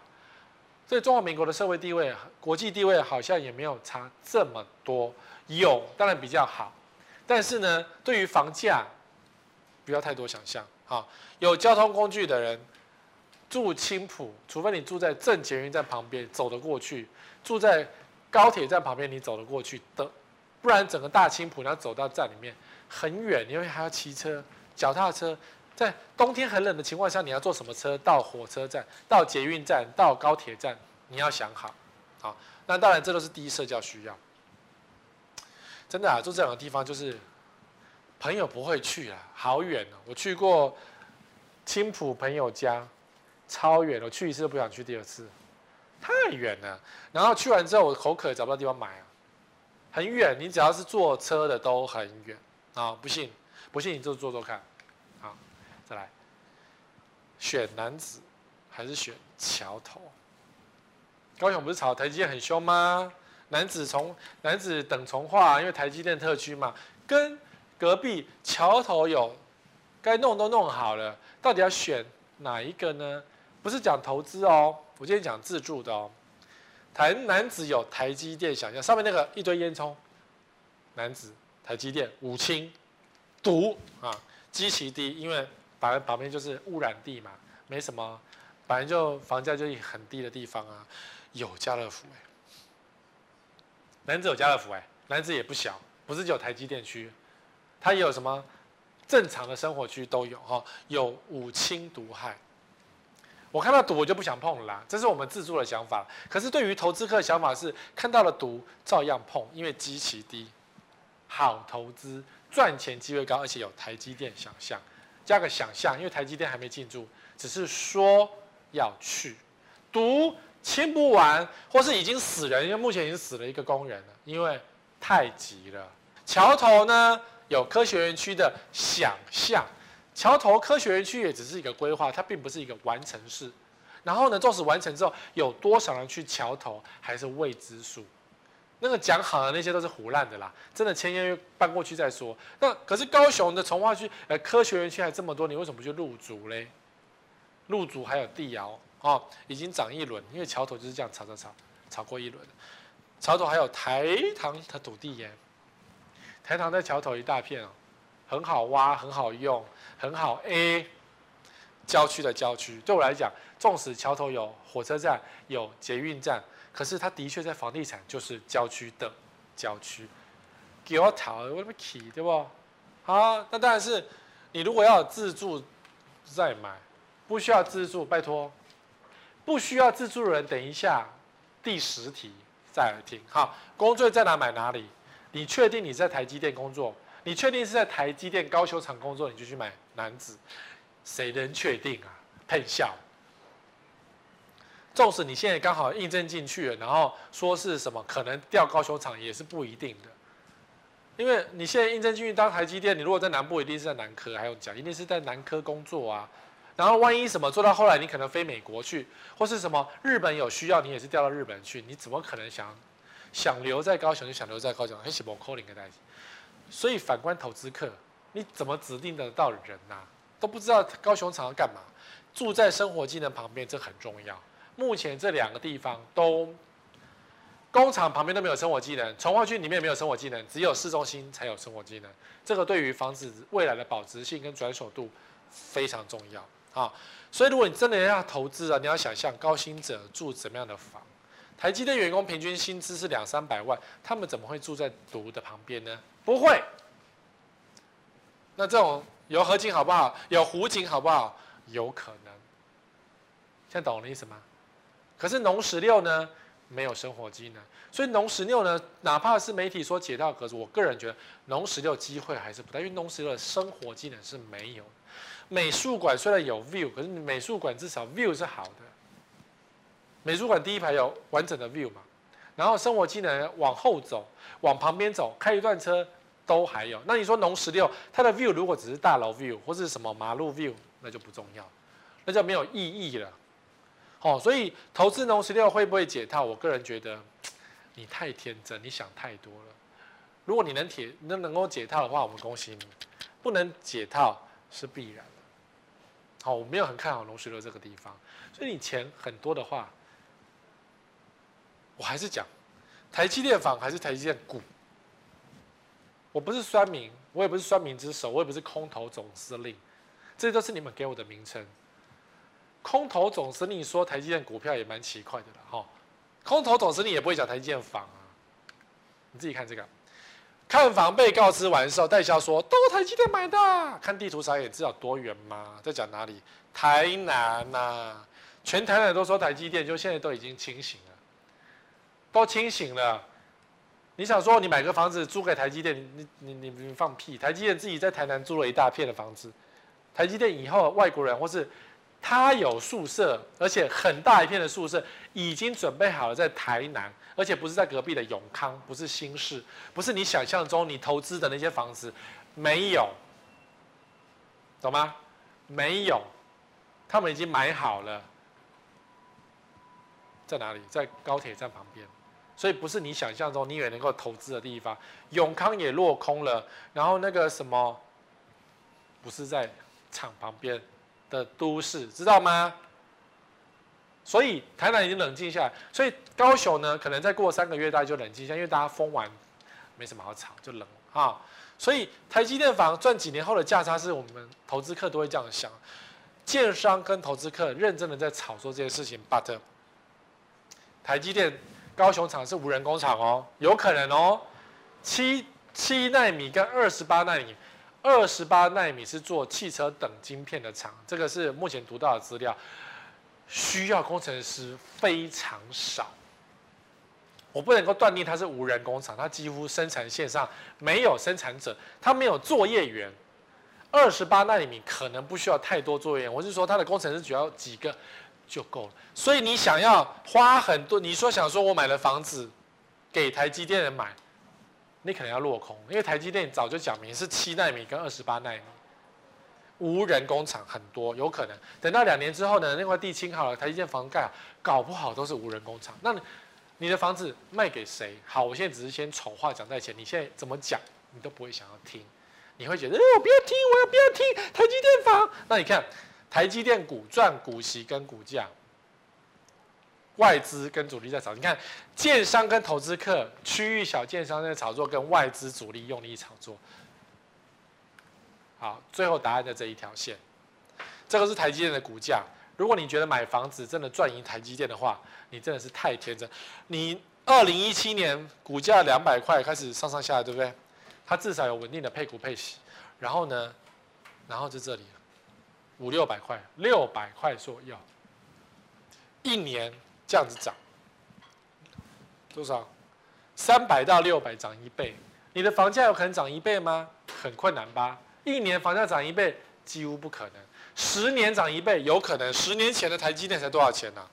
A: 所以中华民国的社会地位、国际地位好像也没有差这么多，有当然比较好，但是呢，对于房价不要太多想象。好，有交通工具的人住青浦，除非你住在正捷运站旁边走得过去，住在高铁站旁边你走得过去的，不然整个大青浦你要走到站里面很远，因为还要骑车、脚踏车。在冬天很冷的情况下，你要坐什么车到火车站、到捷运站、到高铁站？你要想好，好，那当然这都是第一社交需要。真的啊，住这两个地方就是朋友不会去啊，好远哦。我去过青埔朋友家，超远，我去一次都不想去第二次，太远了。然后去完之后，我口渴找不到地方买啊，很远。你只要是坐车的都很远啊，不信，不信你就坐坐看。再来，选男子还是选桥头？高雄不是炒台积电很凶吗？男子从男子等从化，因为台积电特区嘛，跟隔壁桥头有该弄都弄好了，到底要选哪一个呢？不是讲投资哦，我今天讲自助的哦。台男子有台积电想象，上面那个一堆烟囱，男子台积电五轻，赌啊，基期低，因为。旁边旁边就是污染地嘛，没什么，反正就房价就很低的地方啊。有家乐福哎，楠梓有家乐福哎，男子也不小，不是只有台积电区，它也有什么正常的生活区都有哈。有五轻独害，我看到毒我就不想碰了啦，这是我们自住的想法。可是对于投资客的想法是，看到了毒照样碰，因为基期低，好投资，赚钱机会高，而且有台积电想象。加个想象，因为台积电还没进驻，只是说要去读，清不完，或是已经死人，因为目前已经死了一个工人了，因为太急了。桥头呢有科学园区的想象，桥头科学园区也只是一个规划，它并不是一个完成式。然后呢，纵使完成之后，有多少人去桥头还是未知数。那个讲好的那些都是唬烂的啦，真的签约搬过去再说。那可是高雄的从化区，呃，科学园区还这么多，你为什么不去入竹嘞？路竹还有地窑哦，已经涨一轮，因为桥头就是这样炒炒炒，炒过一轮。桥头还有台糖的土地耶，台糖在桥头一大片哦，很好挖，很好用，很好 A。郊区的郊区，对我来讲，纵使桥头有火车站，有捷运站。可是它的确在房地产就是郊区的郊区，给我讨，我不起，对不？好，那当然是你如果要自住再买，不需要自住，拜托，不需要自住的人，等一下第十题再来听。好，工作在哪买哪里？你确定你在台积电工作？你确定是在台积电高球厂工作？你就去买男子，谁能确定啊？喷笑。纵使你现在刚好应征进去了，然后说是什么可能调高雄厂也是不一定的，因为你现在应征进去当台积电，你如果在南部一定是在南科，还有讲一定是在南科工作啊。然后万一什么做到后来你可能飞美国去，或是什么日本有需要你也是调到日本去，你怎么可能想想留在高雄就想留在高雄？很喜欢 calling 的代。所以反观投资客，你怎么指定得到人呐、都不知道高雄？厂要干嘛？住在生活机能旁边，这很重要。目前这两个地方都工厂旁边都没有生活机能，重化区里面也没有生活机能，只有市中心才有生活机能。这个对于房子未来的保值性跟转手度非常重要啊！所以如果你真的要投资啊，你要想象高薪者住怎么样的房？台积电员工平均薪资是两三百万，他们怎么会住在毒的旁边呢？不会。那这种有河景好不好？有湖景好不好？有可能。现在懂我的意思吗？可是农十六呢，没有生活机能，所以农十六呢，哪怕是媒体说解套格子，我个人觉得农十六机会还是不大，因为农十六的生活机能是没有。美术馆虽然有 view，可是美术馆至少 view 是好的。美术馆第一排有完整的 view 嘛，然后生活机能往后走，往旁边走，开一段车都还有。那你说农十六它的 view 如果只是大楼 view 或是什么马路 view，那就不重要，那就没有意义了。哦，所以投资农十六会不会解套？我个人觉得你太天真，你想太多了。如果你能解能能够解套的话，我们恭喜你；不能解套是必然的。好，我没有很看好农十六这个地方，所以你钱很多的话，我还是讲台积电房还是台积电股。我不是酸民，我也不是酸民之首，我也不是空头总司令，这些都是你们给我的名称。空头总司令说台积电股票也蛮奇怪的了哈，空头总司令也不会讲台积电房啊，你自己看这个，看房被告知完售，代销说都台积电买的，看地图上也知道多远吗？在讲哪里？台南呐、啊，全台南都说台积电，就现在都已经清醒了，都清醒了。你想说你买个房子租给台积电，你你你你放屁！台积电自己在台南租了一大片的房子，台积电以后外国人或是。他有宿舍，而且很大一片的宿舍已经准备好了在台南，而且不是在隔壁的永康，不是新市，不是你想象中你投资的那些房子，没有，懂吗？没有，他们已经买好了，在哪里？在高铁站旁边，所以不是你想象中你以为能够投资的地方。永康也落空了，然后那个什么，不是在厂旁边。的都市知道吗？所以台南已经冷静下来，所以高雄呢，可能再过三个月大概就冷静下，因为大家封完，没什么好吵，就冷啊。所以台积电房赚几年后的价差，是我们投资客都会这样想。建商跟投资客认真的在炒作这件事情，but 台积电高雄厂是无人工厂哦，有可能哦，七七奈米跟二十八奈米。二十八纳米是做汽车等晶片的厂，这个是目前读到的资料，需要工程师非常少。我不能够断定它是无人工厂，它几乎生产线上没有生产者，它没有作业员。二十八纳米可能不需要太多作业员，我是说它的工程师只要几个就够了。所以你想要花很多，你说想说我买了房子给台积电人买。你可能要落空，因为台积电早就讲明是七奈米跟二十八奈米，无人工厂很多，有可能等到两年之后呢，那块地清好了，台积电房盖好，搞不好都是无人工厂。那你的房子卖给谁？好，我现在只是先丑话讲在前，你现在怎么讲，你都不会想要听，你会觉得，哎，我不要听，我要不要听台积电房？那你看台积电股赚股息跟股价。外资跟主力在炒，你看，建商跟投资客，区域小建商在炒作，跟外资主力用力炒作。好，最后答案在这一条线，这个是台积电的股价。如果你觉得买房子真的赚赢台积电的话，你真的是太天真。你二零一七年股价两百块开始上上下下，对不对？它至少有稳定的配股配息，然后呢，然后在这里五六百块，六百块左右，一年。这样子涨多少？三百到六百涨一倍，你的房价有可能涨一倍吗？很困难吧。一年房价涨一倍几乎不可能，十年涨一倍有可能。十年前的台积电才多少钱呢？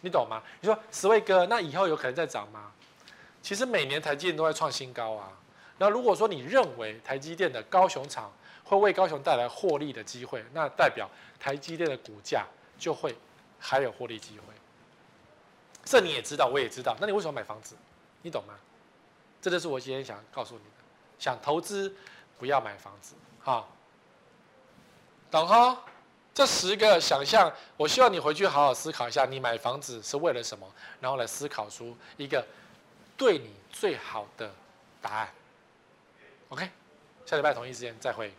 A: 你懂吗？你说十位哥，那以后有可能再涨吗？其实每年台积电都在创新高啊。那如果说你认为台积电的高雄厂会为高雄带来获利的机会，那代表台积电的股价就会还有获利机会。这你也知道，我也知道。那你为什么买房子？你懂吗？这就是我今天想告诉你的。想投资，不要买房子。哈，懂哈？这十个想象，我希望你回去好好思考一下，你买房子是为了什么？然后来思考出一个对你最好的答案。OK，下礼拜同一时间再会。